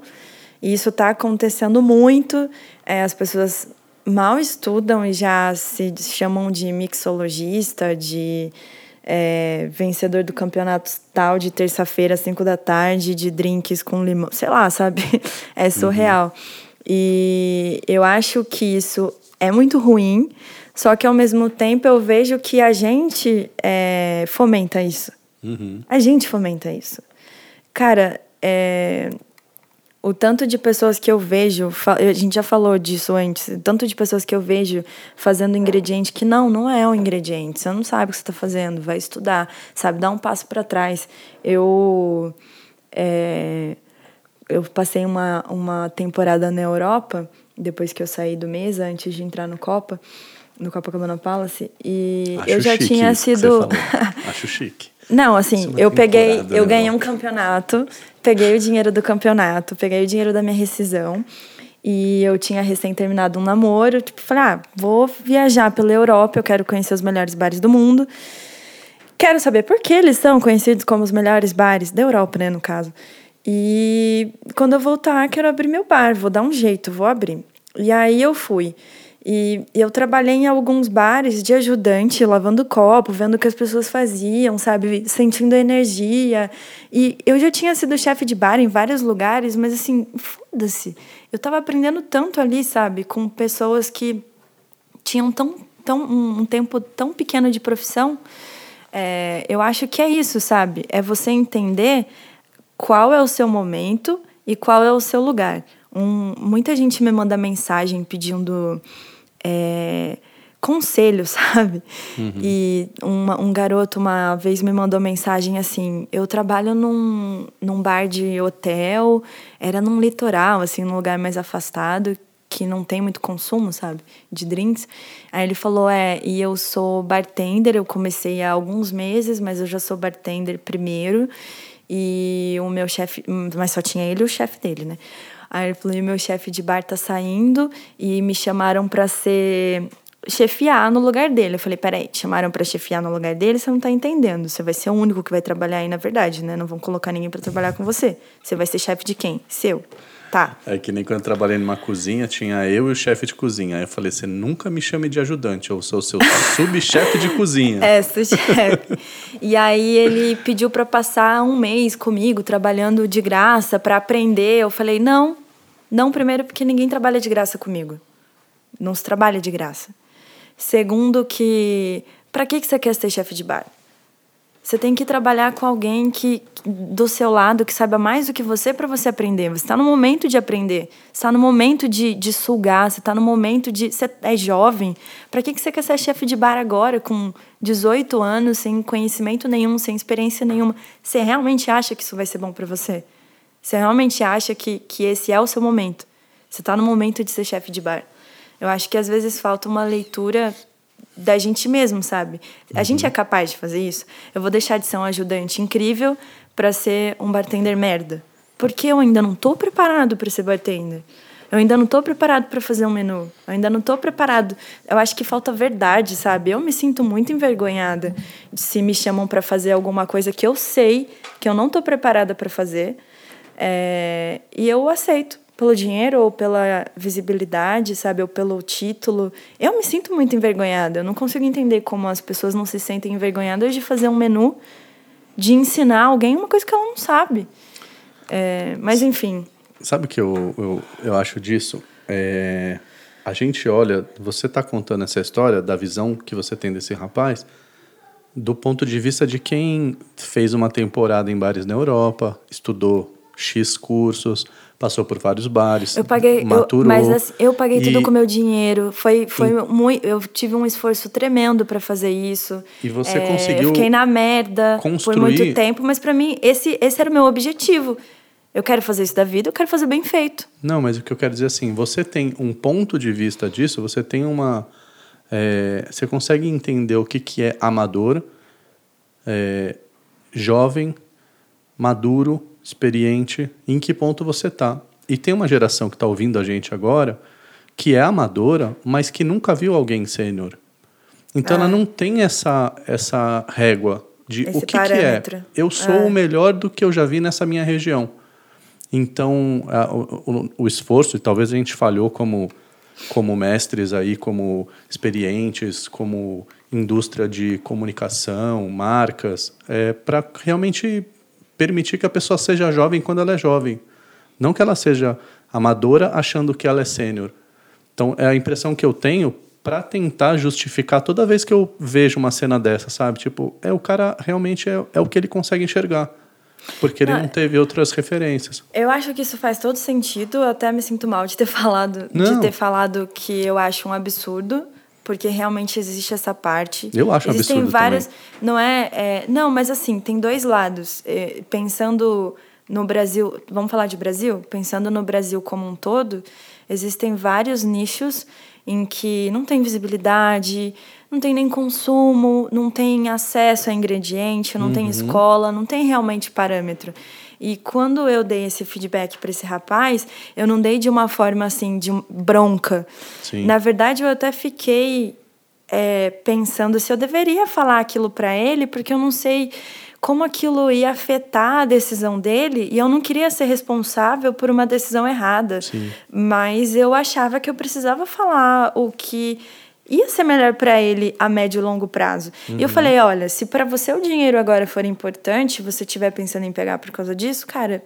E isso está acontecendo muito. É, as pessoas mal estudam e já se chamam de mixologista, de é, vencedor do campeonato tal de terça-feira, às 5 da tarde, de drinks com limão, sei lá, sabe? É surreal. E eu acho que isso é muito ruim, só que ao mesmo tempo eu vejo que a gente é, fomenta isso. Uhum. A gente fomenta isso. Cara, é, o tanto de pessoas que eu vejo, a gente já falou disso antes, o tanto de pessoas que eu vejo fazendo ingrediente que não, não é um ingrediente, você não sabe o que você está fazendo, vai estudar, sabe, dá um passo para trás. Eu, é, eu passei uma, uma temporada na Europa, depois que eu saí do mesa, antes de entrar no Copa, no Copacabana Palace, e Acho eu já tinha sido. Acho chique. Não, assim, eu peguei, eu né, ganhei um campeonato, peguei o dinheiro do campeonato, peguei o dinheiro da minha rescisão. E eu tinha recém terminado um namoro, tipo, falei, ah, vou viajar pela Europa, eu quero conhecer os melhores bares do mundo. Quero saber por que eles são conhecidos como os melhores bares da Europa, né, no caso. E quando eu voltar, quero abrir meu bar, vou dar um jeito, vou abrir. E aí eu fui. E eu trabalhei em alguns bares de ajudante, lavando copo, vendo o que as pessoas faziam, sabe? Sentindo energia. E eu já tinha sido chefe de bar em vários lugares, mas assim, foda-se. Eu tava aprendendo tanto ali, sabe? Com pessoas que tinham tão, tão, um um tempo tão pequeno de profissão. É, eu acho que é isso, sabe? É você entender qual é o seu momento e qual é o seu lugar. Um, muita gente me manda mensagem pedindo é, conselho, sabe? Uhum. E uma, um garoto uma vez me mandou mensagem assim: eu trabalho num, num bar de hotel, era num litoral, assim, num lugar mais afastado, que não tem muito consumo, sabe? De drinks. Aí ele falou: é, e eu sou bartender, eu comecei há alguns meses, mas eu já sou bartender primeiro. E o meu chefe, mas só tinha ele e o chefe dele, né? Aí ele falou: meu chefe de bar tá saindo e me chamaram para ser chefiar no lugar dele. Eu falei, peraí, te chamaram para chefiar no lugar dele, você não tá entendendo. Você vai ser o único que vai trabalhar aí, na verdade, né? Não vão colocar ninguém para trabalhar com você. Você vai ser chefe de quem? Seu. Tá. É que nem quando eu trabalhei numa cozinha, tinha eu e o chefe de cozinha. Aí eu falei, você nunca me chame de ajudante, eu sou seu subchefe de cozinha. É, subchefe. e aí ele pediu para passar um mês comigo, trabalhando de graça, para aprender. Eu falei, não, não primeiro porque ninguém trabalha de graça comigo. Não se trabalha de graça. Segundo, que para que, que você quer ser chefe de bar? Você tem que trabalhar com alguém que do seu lado que saiba mais do que você para você aprender. Você está no momento de aprender. Está no momento de, de sugar. Você está no momento de. Você é jovem. Para que, que você quer ser chefe de bar agora, com 18 anos, sem conhecimento nenhum, sem experiência nenhuma? Você realmente acha que isso vai ser bom para você? Você realmente acha que, que esse é o seu momento? Você está no momento de ser chefe de bar. Eu acho que às vezes falta uma leitura da gente mesmo, sabe? A gente uhum. é capaz de fazer isso. Eu vou deixar de ser um ajudante incrível para ser um bartender merda. Porque eu ainda não tô preparado para ser bartender. Eu ainda não tô preparado para fazer um menu. Eu ainda não tô preparado. Eu acho que falta verdade, sabe? Eu me sinto muito envergonhada se me chamam para fazer alguma coisa que eu sei que eu não tô preparada para fazer. É... E eu aceito pelo dinheiro ou pela visibilidade, sabe, ou pelo título. Eu me sinto muito envergonhada. Eu não consigo entender como as pessoas não se sentem envergonhadas de fazer um menu, de ensinar alguém uma coisa que ela não sabe. É, mas enfim. Sabe o que eu, eu, eu acho disso? É, a gente olha, você está contando essa história da visão que você tem desse rapaz do ponto de vista de quem fez uma temporada em bares na Europa, estudou X cursos, passou por vários bares. Eu paguei, maturou, eu, mas assim, eu paguei e, tudo com meu dinheiro. Foi, foi e, muito, eu tive um esforço tremendo para fazer isso. E você é, conseguiu? Eu fiquei na merda construir... por muito tempo, mas para mim esse esse era o meu objetivo. Eu quero fazer isso da vida, eu quero fazer bem feito. Não, mas o que eu quero dizer assim, você tem um ponto de vista disso, você tem uma, é, você consegue entender o que que é amador, é, jovem, maduro experiente, em que ponto você está. E tem uma geração que está ouvindo a gente agora que é amadora, mas que nunca viu alguém sênior. Então ela é. não tem essa, essa régua de Esse o que, que, é. Eu sou é. o melhor do que eu já vi nessa minha região. Então a, o, o, esforço, e talvez a gente falhou como, como mestres aí, como experientes, como indústria de comunicação, marcas, é, para realmente permitir que a pessoa seja jovem quando ela é jovem. Não que ela seja amadora achando que ela é sênior. Então, é a impressão que eu tenho para tentar justificar toda vez que eu vejo uma cena dessa, sabe? Tipo, é o cara realmente é, é o que ele consegue enxergar. Porque ele não, não teve outras referências. Eu acho que isso faz todo sentido. Eu até me sinto mal de ter falado, não. de ter falado que eu acho um absurdo porque realmente existe essa parte. Eu acho Existem absurdo várias, também. não é, é, não, mas assim tem dois lados. É, pensando no Brasil, vamos falar de Brasil, pensando no Brasil como um todo, existem vários nichos em que não tem visibilidade, não tem nem consumo, não tem acesso a ingrediente, não uhum. tem escola, não tem realmente parâmetro. E quando eu dei esse feedback para esse rapaz, eu não dei de uma forma assim, de bronca. Sim. Na verdade, eu até fiquei é, pensando se eu deveria falar aquilo para ele, porque eu não sei como aquilo ia afetar a decisão dele e eu não queria ser responsável por uma decisão errada. Sim. Mas eu achava que eu precisava falar o que ia ser melhor para ele a médio e longo prazo. Uhum. E eu uhum. falei, olha, se para você o dinheiro agora for importante, você estiver pensando em pegar por causa disso, cara,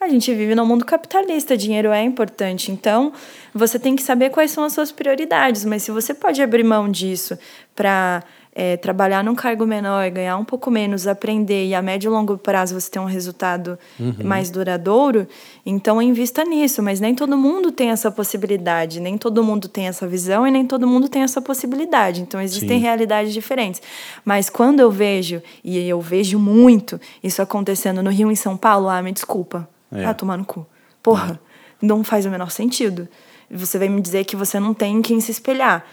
a gente vive num mundo capitalista, dinheiro é importante. Então, você tem que saber quais são as suas prioridades, mas se você pode abrir mão disso para é, trabalhar num cargo menor, ganhar um pouco menos, aprender e a médio e longo prazo você ter um resultado uhum. mais duradouro, então invista nisso. Mas nem todo mundo tem essa possibilidade, nem todo mundo tem essa visão e nem todo mundo tem essa possibilidade. Então existem Sim. realidades diferentes. Mas quando eu vejo, e eu vejo muito isso acontecendo no Rio e em São Paulo, ah, me desculpa. É. Ah, tomar no cu. Porra, é. não faz o menor sentido. Você vai me dizer que você não tem em quem se espelhar.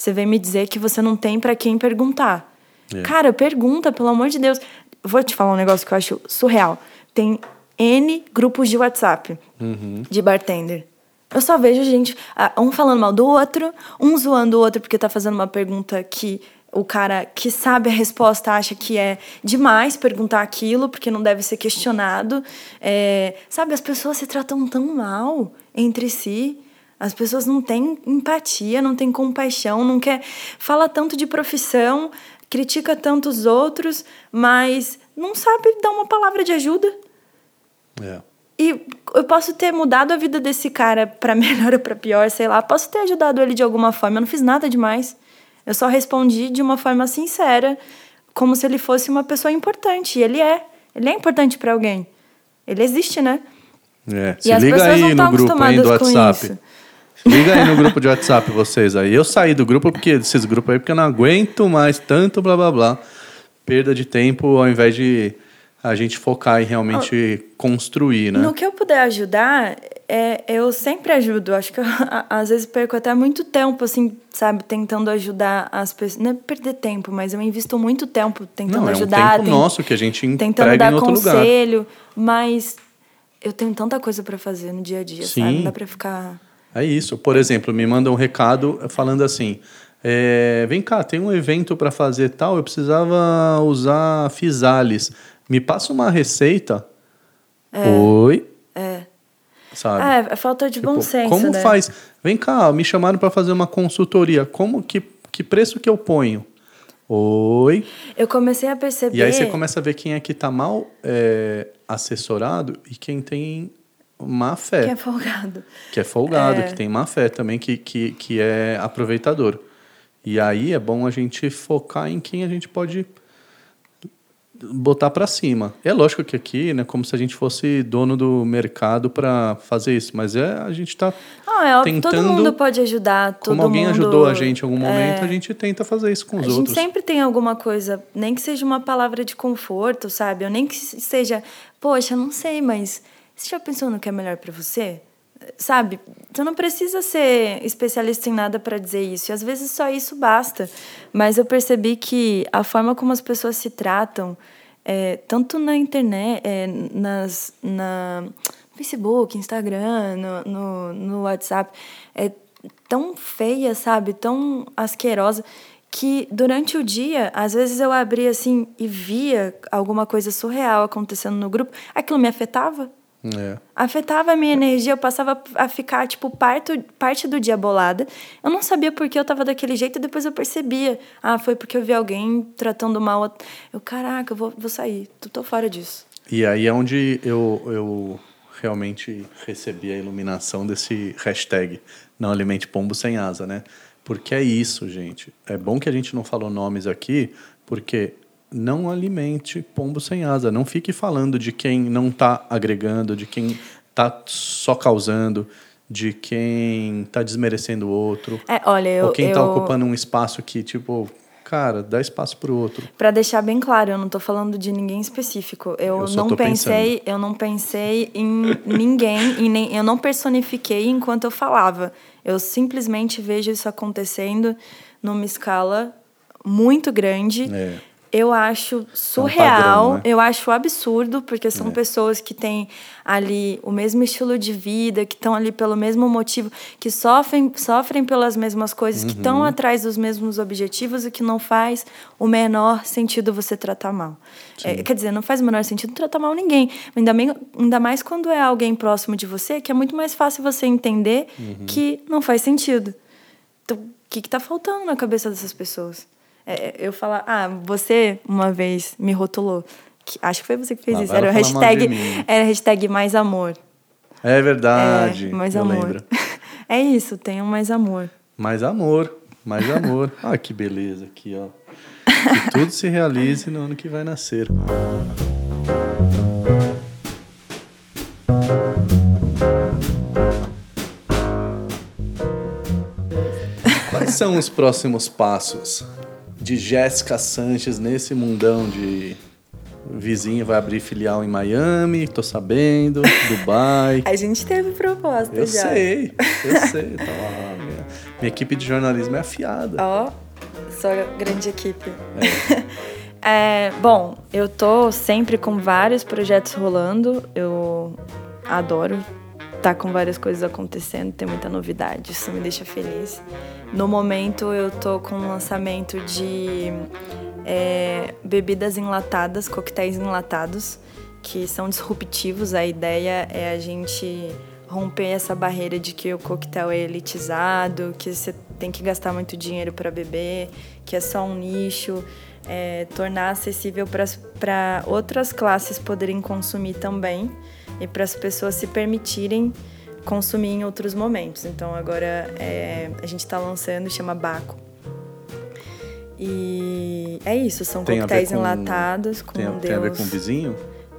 Você vem me dizer que você não tem para quem perguntar. É. Cara, pergunta, pelo amor de Deus. Vou te falar um negócio que eu acho surreal. Tem N grupos de WhatsApp uhum. de bartender. Eu só vejo gente, ah, um falando mal do outro, um zoando o outro porque tá fazendo uma pergunta que o cara que sabe a resposta acha que é demais perguntar aquilo porque não deve ser questionado. É, sabe, as pessoas se tratam tão mal entre si. As pessoas não têm empatia, não têm compaixão, não quer fala tanto de profissão, critica tanto os outros, mas não sabe dar uma palavra de ajuda. É. E eu posso ter mudado a vida desse cara para melhor ou para pior, sei lá, posso ter ajudado ele de alguma forma, eu não fiz nada demais. Eu só respondi de uma forma sincera, como se ele fosse uma pessoa importante, e ele é. Ele é importante para alguém. Ele existe, né? É. Se liga aí no grupo aí do WhatsApp. Liga aí no grupo de WhatsApp vocês aí. Eu saí do grupo porque desses grupos aí porque eu não aguento mais tanto blá blá blá. Perda de tempo ao invés de a gente focar em realmente oh, construir, né? No que eu puder ajudar, é, eu sempre ajudo. Acho que eu, às vezes perco até muito tempo, assim, sabe, tentando ajudar as pessoas. Não é perder tempo, mas eu invisto muito tempo tentando não, é ajudar. É um tempo tem, nosso que a gente tentando dar em outro conselho, lugar. mas eu tenho tanta coisa para fazer no dia a dia, Sim. sabe? Não dá para ficar é isso. Por exemplo, me manda um recado falando assim: é, vem cá, tem um evento para fazer tal, eu precisava usar Fisales. Me passa uma receita. É, Oi. É. Sabe? É, é falta de tipo, bom senso. Como né? faz? Vem cá, me chamaram para fazer uma consultoria. Como que, que preço que eu ponho? Oi. Eu comecei a perceber. E aí você começa a ver quem é que está mal é, assessorado e quem tem má fé. Que é folgado. Que é folgado, é. que tem má fé também, que, que, que é aproveitador. E aí é bom a gente focar em quem a gente pode botar para cima. É lógico que aqui, né, como se a gente fosse dono do mercado para fazer isso, mas é a gente está ah, é, tentando. Todo mundo pode ajudar. Todo como alguém mundo, ajudou a gente em algum momento, é, a gente tenta fazer isso com os outros. A gente sempre tem alguma coisa, nem que seja uma palavra de conforto, sabe? Ou nem que seja, poxa, não sei, mas você já pensou no que é melhor para você? Sabe? Você não precisa ser especialista em nada para dizer isso. E às vezes só isso basta. Mas eu percebi que a forma como as pessoas se tratam, é, tanto na internet, é, nas, na Facebook, Instagram, no, no, no WhatsApp, é tão feia, sabe? Tão asquerosa que durante o dia, às vezes eu abria assim e via alguma coisa surreal acontecendo no grupo, aquilo me afetava. É. Afetava a minha energia, eu passava a ficar, tipo, parte, parte do dia bolada. Eu não sabia por que eu tava daquele jeito e depois eu percebia. Ah, foi porque eu vi alguém tratando mal. Eu, caraca, eu vou, vou sair, tô fora disso. E aí é onde eu, eu realmente recebi a iluminação desse hashtag não alimente pombo sem asa, né? Porque é isso, gente. É bom que a gente não falou nomes aqui, porque não alimente pombo sem asa. Não fique falando de quem não está agregando, de quem está só causando, de quem está desmerecendo o outro. É, olha, eu, ou quem está eu... ocupando um espaço que, tipo, cara, dá espaço para o outro. Para deixar bem claro, eu não estou falando de ninguém específico. Eu, eu não pensei, pensando. eu não pensei em ninguém e nem eu não personifiquei enquanto eu falava. Eu simplesmente vejo isso acontecendo numa escala muito grande. É eu acho surreal, é um padrão, né? eu acho absurdo, porque são é. pessoas que têm ali o mesmo estilo de vida, que estão ali pelo mesmo motivo, que sofrem, sofrem pelas mesmas coisas, uhum. que estão atrás dos mesmos objetivos e que não faz o menor sentido você tratar mal. É, quer dizer, não faz o menor sentido tratar mal ninguém, ainda, bem, ainda mais quando é alguém próximo de você, que é muito mais fácil você entender uhum. que não faz sentido. Então, o que está faltando na cabeça dessas pessoas? É, eu falar, ah, você uma vez me rotulou. Que, acho que foi você que fez isso. Era o hashtag, era hashtag mais amor. É verdade. É, mais eu amor. Lembro. é isso, tenham mais amor. Mais amor, mais amor. ah, que beleza aqui, ó. Que tudo se realize no ano que vai nascer. Quais são os próximos passos de Jéssica Sanches nesse mundão de vizinho vai abrir filial em Miami, tô sabendo, Dubai. A gente teve proposta eu já. sei, eu sei. Tá lá, minha, minha equipe de jornalismo é afiada. Ó, só grande equipe. É, bom, eu tô sempre com vários projetos rolando. Eu adoro estar com várias coisas acontecendo, tem muita novidade, isso me deixa feliz. No momento eu tô com um lançamento de é, bebidas enlatadas, coquetéis enlatados, que são disruptivos. A ideia é a gente romper essa barreira de que o coquetel é elitizado, que você tem que gastar muito dinheiro para beber, que é só um nicho. É, tornar acessível para outras classes poderem consumir também e para as pessoas se permitirem consumir em outros momentos. Então agora é, a gente está lançando, chama Baco. E é isso, são Tem coquetéis com- enlatados com Tem, Deus. tem a ver com vizinho?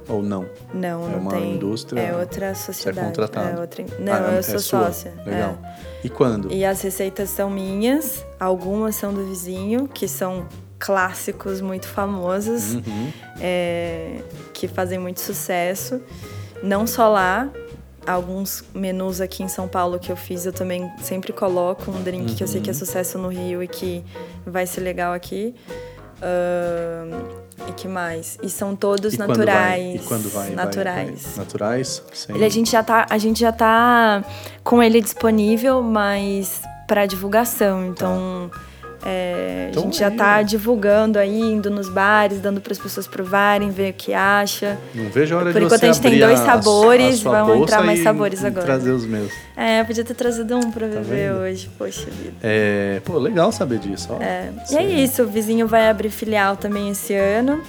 Ou não? Não, É não uma tem. indústria- É outra Você é sociedade. contratado? É outra... Não, Ah, eu é sou sua? sócia. Legal. E quando? E as receitas são minhas, algumas são do vizinho, que são clássicos muito famosos, Uhum. é, que fazem muito sucesso. Não só lá, alguns menus aqui em São Paulo que eu fiz, eu também sempre coloco um drink que eu sei que é sucesso no Rio e que vai ser legal aqui. Ahn, e que mais? E são todos E quando naturais. vai? E quando vai? Vai- Naturais. vai- Naturais? Sem... Ele, a, gente já tá, a gente já tá com ele disponível, mas para divulgação. Então, é, Então a gente já tá né? divulgando aí, indo nos bares, dando para as pessoas provarem, ver o que acha. Não vejo a hora Por de enquanto a gente tem dois a- sabores, a bolsa entrar mais sabores agora. trazer os meus. É, eu podia ter trazido um para Tá vendo? hoje, poxa vida. É, pô, legal saber disso. Ó. É, e é isso, o vizinho vai abrir filial também esse ano.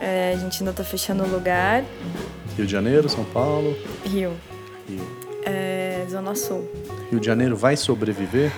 É, a gente ainda tá fechando o lugar. Rio de Janeiro, São Paulo. Rio, Rio. é, Zona Sul. Rio de Janeiro vai sobreviver?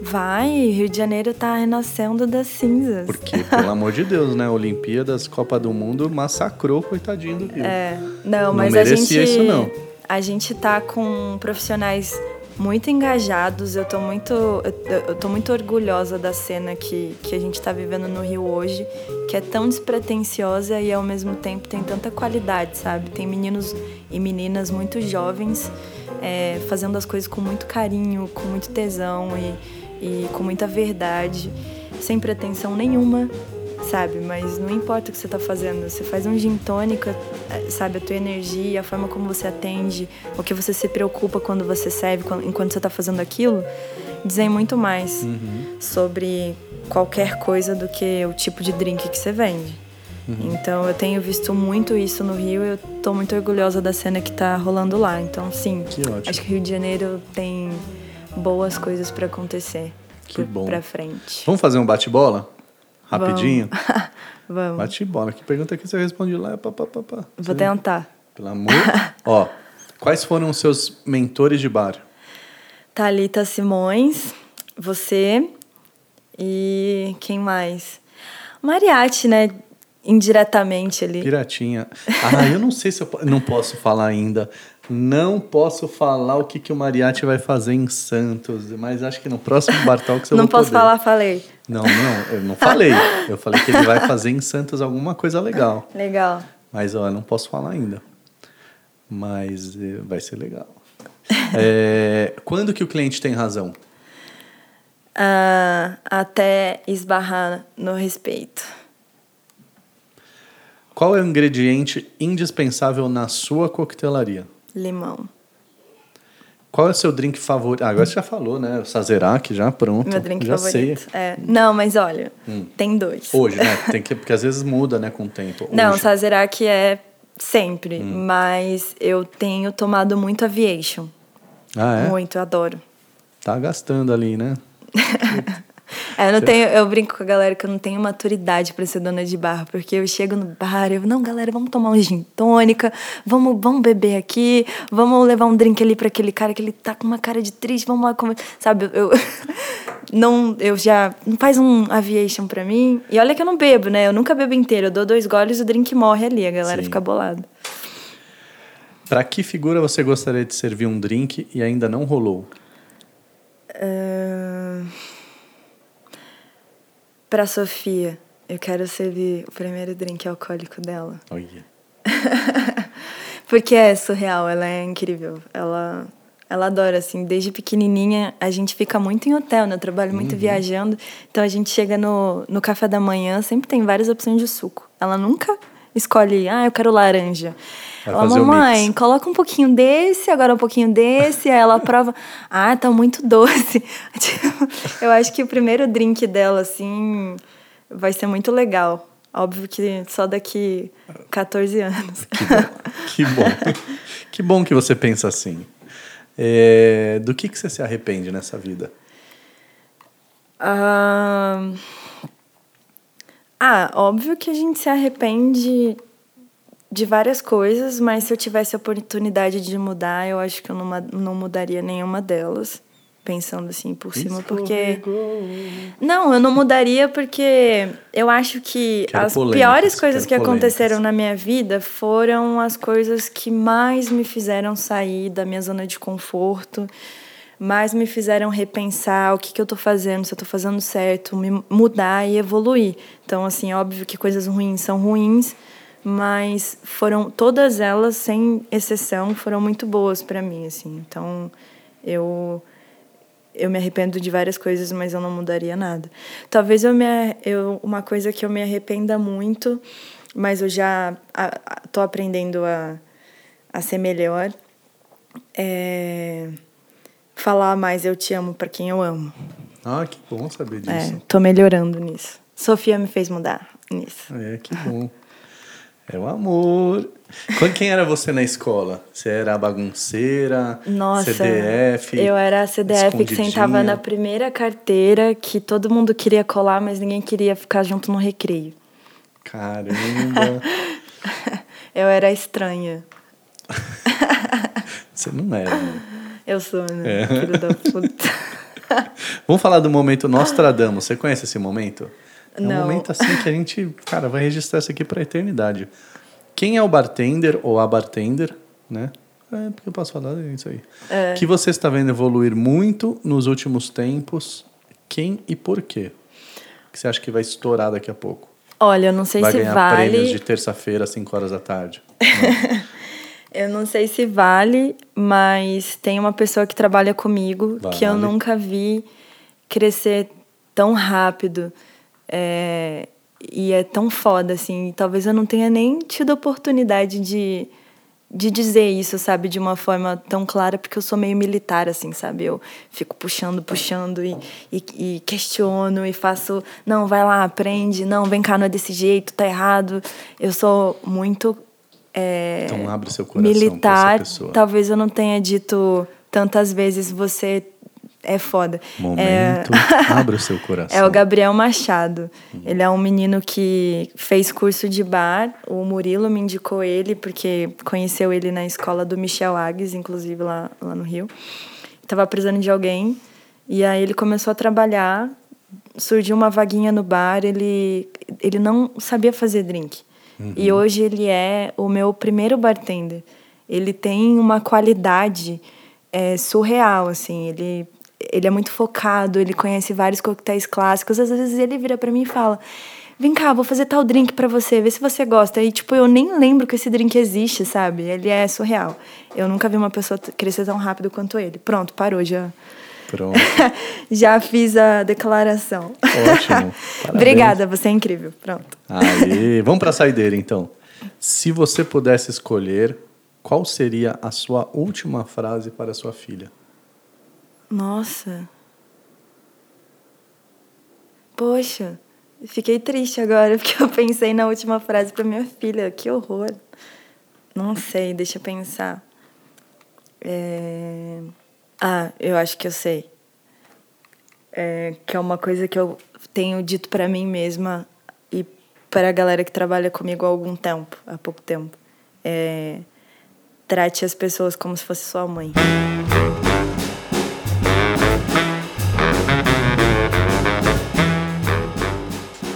Vai, Rio de Janeiro tá renascendo das cinzas. Porque, pelo amor de Deus, né? Olimpíadas, Copa do Mundo massacrou, coitadinho do Rio. É, não, Não mas a gente isso, não. a gente tá com profissionais muito engajados. Eu tô muito eu, eu tô muito orgulhosa da cena que, que a gente tá vivendo no Rio hoje, que é tão despretensiosa e ao mesmo tempo tem tanta qualidade, sabe? Tem meninos e meninas muito jovens é, fazendo as coisas com muito carinho, com muito tesão e, e com muita verdade, sem pretensão nenhuma, sabe? Mas não importa o que você tá fazendo, você faz um gin tônica, eh, sabe? A tua energia, a forma como você atende, o que você se preocupa quando você serve, enquanto você tá fazendo aquilo, dizem muito mais sobre qualquer coisa do que o tipo de drink que você vende. Então eu tenho visto muito isso no Rio e eu tô muito orgulhosa da cena que tá rolando lá. Então sim, Que ótimo. acho que Rio de Janeiro tem boas coisas pra acontecer Que bom. pra frente. Vamos fazer um bate-bola? Rapidinho? Vamos. Bate-bola. Que pergunta que você responde lá é pá, pá, pá, pá. Vou tentar. Pelo amor. Ó, quais foram os seus mentores de bar? Thalita Simões, você e quem mais? Mariachi, né? Indiretamente ali. Piratinha. Ah, eu não sei se eu não posso falar ainda. Não posso falar o que, que o Mariachi vai fazer em Santos, mas acho que no próximo Bar Talks eu Não vou posso poder. falar, falei. Não, não, eu não falei. Eu falei que ele vai fazer em Santos alguma coisa legal. Legal. Mas ó, eu não posso falar ainda. Mas eh, vai ser legal. É, quando que o cliente tem razão? Ah, até esbarrar no respeito. Qual é o ingrediente indispensável na sua coquetelaria? Limão. Qual é o seu drink favorito? Ah, agora você já falou, né? O Sazerac, já pronto. Meu drink já favorito. sei. É. Não, mas olha, tem dois. Hoje, né? Tem que, porque às vezes muda, né, com o tempo. Não, Hoje. Sazerac é sempre, Hum. mas eu tenho tomado muito Aviation. Ah, é? Muito, adoro. Tá gastando ali, né? É, eu, não tenho, eu brinco com a galera que eu não tenho maturidade pra ser dona de bar, porque eu chego no bar e eu, não, galera, vamos tomar um gin tônica, vamos, vamos beber aqui, vamos levar um drink ali pra aquele cara que ele tá com uma cara de triste, vamos lá comer. Sabe, eu. não, eu já. Não faz um aviation pra mim. E olha que eu não bebo, né? Eu nunca bebo inteiro. Eu dou dois goles e o drink morre ali. A galera Sim. fica bolada. Pra que figura você gostaria de servir um drink e ainda não rolou? Ahn, Pra Sofia, eu quero servir o primeiro drink alcoólico dela. Olha. Porque é surreal, ela é incrível. Ela, ela adora, assim, desde pequenininha a gente fica muito em hotel, né? Eu trabalho muito viajando. Então a gente chega no, no café da manhã, sempre tem várias opções de suco. Ela nunca escolhe, ah, eu quero laranja. Vai ela, mamãe, mix." coloca um pouquinho desse, agora um pouquinho desse. Aí ela prova, ah, tá muito doce. Tipo, eu acho que o primeiro drink dela, assim, vai ser muito legal. Óbvio que só daqui 14 anos. Que bom. que bom que você pensa assim. É, do que, que você se arrepende nessa vida? Ah, ah, óbvio que a gente se arrepende de várias coisas, mas se eu tivesse a oportunidade de mudar, eu acho que eu não, não mudaria nenhuma delas. Pensando assim por cima, porque. Não, eu não mudaria porque eu acho que Quero as piores coisas que aconteceram polêmicas. na minha vida foram as coisas que mais me fizeram sair da minha zona de conforto, mais me fizeram repensar o que, que eu tô fazendo, se eu tô fazendo certo, me mudar e evoluir. Então, assim, óbvio que coisas ruins são ruins, mas foram todas elas, sem exceção, foram muito boas para mim, assim. Então, eu eu me arrependo de várias coisas, mas eu não mudaria nada. Talvez eu me eu uma coisa que eu me arrependa muito, mas eu já tô aprendendo a, a ser melhor é falar mais eu te amo para quem eu amo. Ah, que bom saber disso. É, tô melhorando nisso. Sofia me fez mudar nisso. É, que bom. É o amor. Quando- Quem era você na escola? Você era a bagunceira? Nossa, CDF? eu era a CDF que sentava na primeira carteira, que todo mundo queria colar, mas ninguém queria ficar junto no recreio. Caramba. Eu era estranha. você não era, né? Eu sou, né? É. Filho da puta. Vamos falar do momento Nostradamus. Você conhece esse momento? É um Não. momento assim que a gente, cara, vai registrar isso aqui pra eternidade. Quem é o bartender ou a bartender, né? É, porque eu posso falar isso aí. É. Que você está vendo evoluir muito nos últimos tempos. Quem e por quê? Que você acha que vai estourar daqui a pouco? Olha, eu não sei vai se ganhar prêmios de terça-feira, às 5 horas da tarde. Eu não sei se vale, mas tem uma pessoa que trabalha comigo que eu Vale. nunca vi crescer tão rápido. É, e é tão foda, assim. Talvez eu não tenha nem tido oportunidade de, de dizer isso, sabe? De uma forma tão clara, porque eu sou meio militar, assim, sabe? Eu fico puxando, puxando e, e, e questiono e faço... Não, vai lá, aprende. Não, vem cá, não é desse jeito, tá errado. Eu sou muito... é, Então abre seu coração militar, pessoa. talvez eu não tenha dito tantas vezes você é foda. Momento, abre o seu coração. É o Gabriel Machado. Ele é um menino que fez curso de bar. O Murilo me indicou ele porque conheceu ele na escola do Michel Agnes, inclusive lá, lá no Rio. Tava precisando de alguém e aí ele começou a trabalhar. Surgiu uma vaguinha no bar. Ele ele não sabia fazer drink. E hoje ele é o meu primeiro bartender. Ele tem uma qualidade é, surreal, assim. Ele ele é muito focado, ele conhece vários coquetéis clássicos. Às vezes ele vira pra mim e fala: Vem cá, vou fazer tal drink pra você, vê se você gosta. E, tipo, eu nem lembro que esse drink existe, sabe? Ele é surreal. Eu nunca vi uma pessoa crescer tão rápido quanto ele. Pronto, parou já. Pronto. já fiz a declaração. Ótimo. Parabéns. Obrigada, você é incrível. Pronto. Aí, vamos pra saideira então. Se você pudesse escolher, qual seria a sua última frase para sua filha? Nossa. Poxa, fiquei triste agora porque eu pensei na última frase pra minha filha. Que horror. Não sei, deixa eu pensar. É... Ah, eu acho que eu sei. É, que é uma coisa que eu tenho dito pra mim mesma e para a galera que trabalha comigo há algum tempo, há pouco tempo. É... Trate as pessoas como se fosse sua mãe.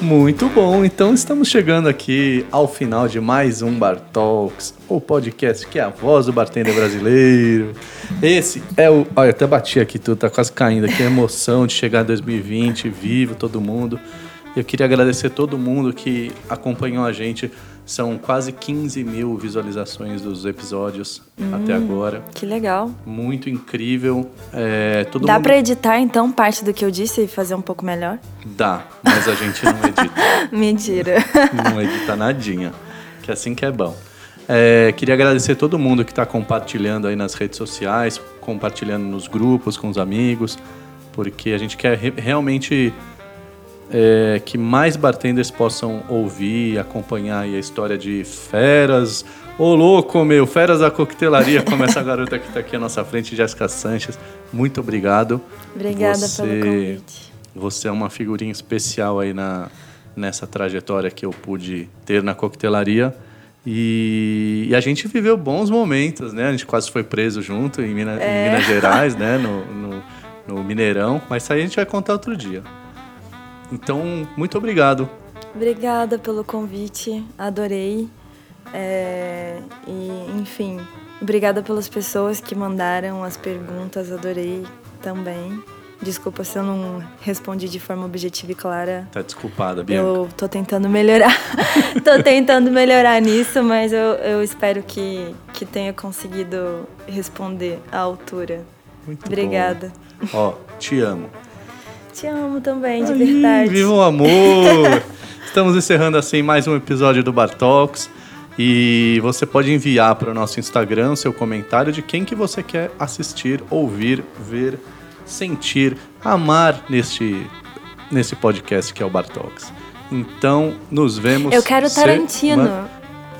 Muito bom, então estamos chegando aqui ao final de mais um Bar Talks, o podcast que é a voz do bartender brasileiro. Esse é o. Olha, até bati aqui tudo, tá quase caindo aqui. A emoção de chegar em 2020, vivo, todo mundo. Eu queria agradecer todo mundo que acompanhou a gente. São quase 15 mil visualizações dos episódios hum, até agora. Que legal. Muito incrível. É, todo Dá mundo... para editar, então, parte do que eu disse e fazer um pouco melhor? Dá, mas a gente não edita. Mentira. Não edita nadinha. Que é assim que é bom. É, queria agradecer todo mundo que está compartilhando aí nas redes sociais, compartilhando nos grupos com os amigos, porque a gente quer re realmente é, que mais bartenders possam ouvir e acompanhar a história de feras. Ô louco, meu, feras da coquetelaria, como essa garota que está aqui à nossa frente, Jéssica Sanches. Muito obrigado. Obrigada você, pelo convite. Você é uma figurinha especial aí na, nessa trajetória que eu pude ter na coquetelaria. E, e, a gente viveu bons momentos, né? A gente quase foi preso junto em, Minas, é. em Minas Gerais, né? No, no, no Mineirão. Mas isso aí a gente vai contar outro dia. Então, muito obrigado. Obrigada pelo convite, adorei. É, e, enfim, obrigada pelas pessoas que mandaram as perguntas, adorei também. Desculpa se eu não respondi de forma objetiva e clara. Tá desculpada, Bianca. Eu tô tentando melhorar. tô tentando melhorar nisso, mas eu, eu espero que, que tenha conseguido responder à altura. Muito Obrigada. Bom. Ó, te amo. Te amo também, de Ai, verdade. Viva o amor! Estamos encerrando assim mais um episódio do Bar Talks. E você pode enviar para o nosso Instagram seu comentário de quem que você quer assistir, ouvir, ver, sentir, amar neste, nesse podcast que é o Bar Talks. Então, nos vemos. Eu quero Tarantino.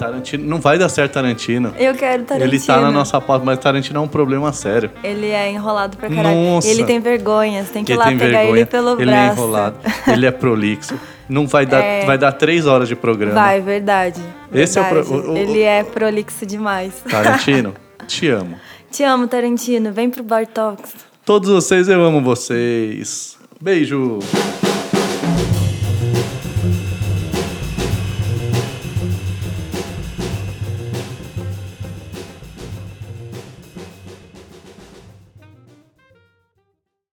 Tarantino. Não vai dar certo Tarantino. Eu quero Tarantino. Ele tá na nossa pauta, mas Tarantino é um problema sério. Ele é enrolado pra caralho. Nossa. Ele tem vergonha, você tem que ir lá pegar vergonha. ele pelo ele braço. Ele é enrolado, ele é prolixo. Não vai dar, é... vai dar três horas de programa. Vai, verdade. Esse verdade. é o, pro... o, Ele é prolixo demais. Tarantino, te amo. Te amo, Tarantino. Vem pro Bar Talks. Todos vocês, eu amo vocês. Beijo.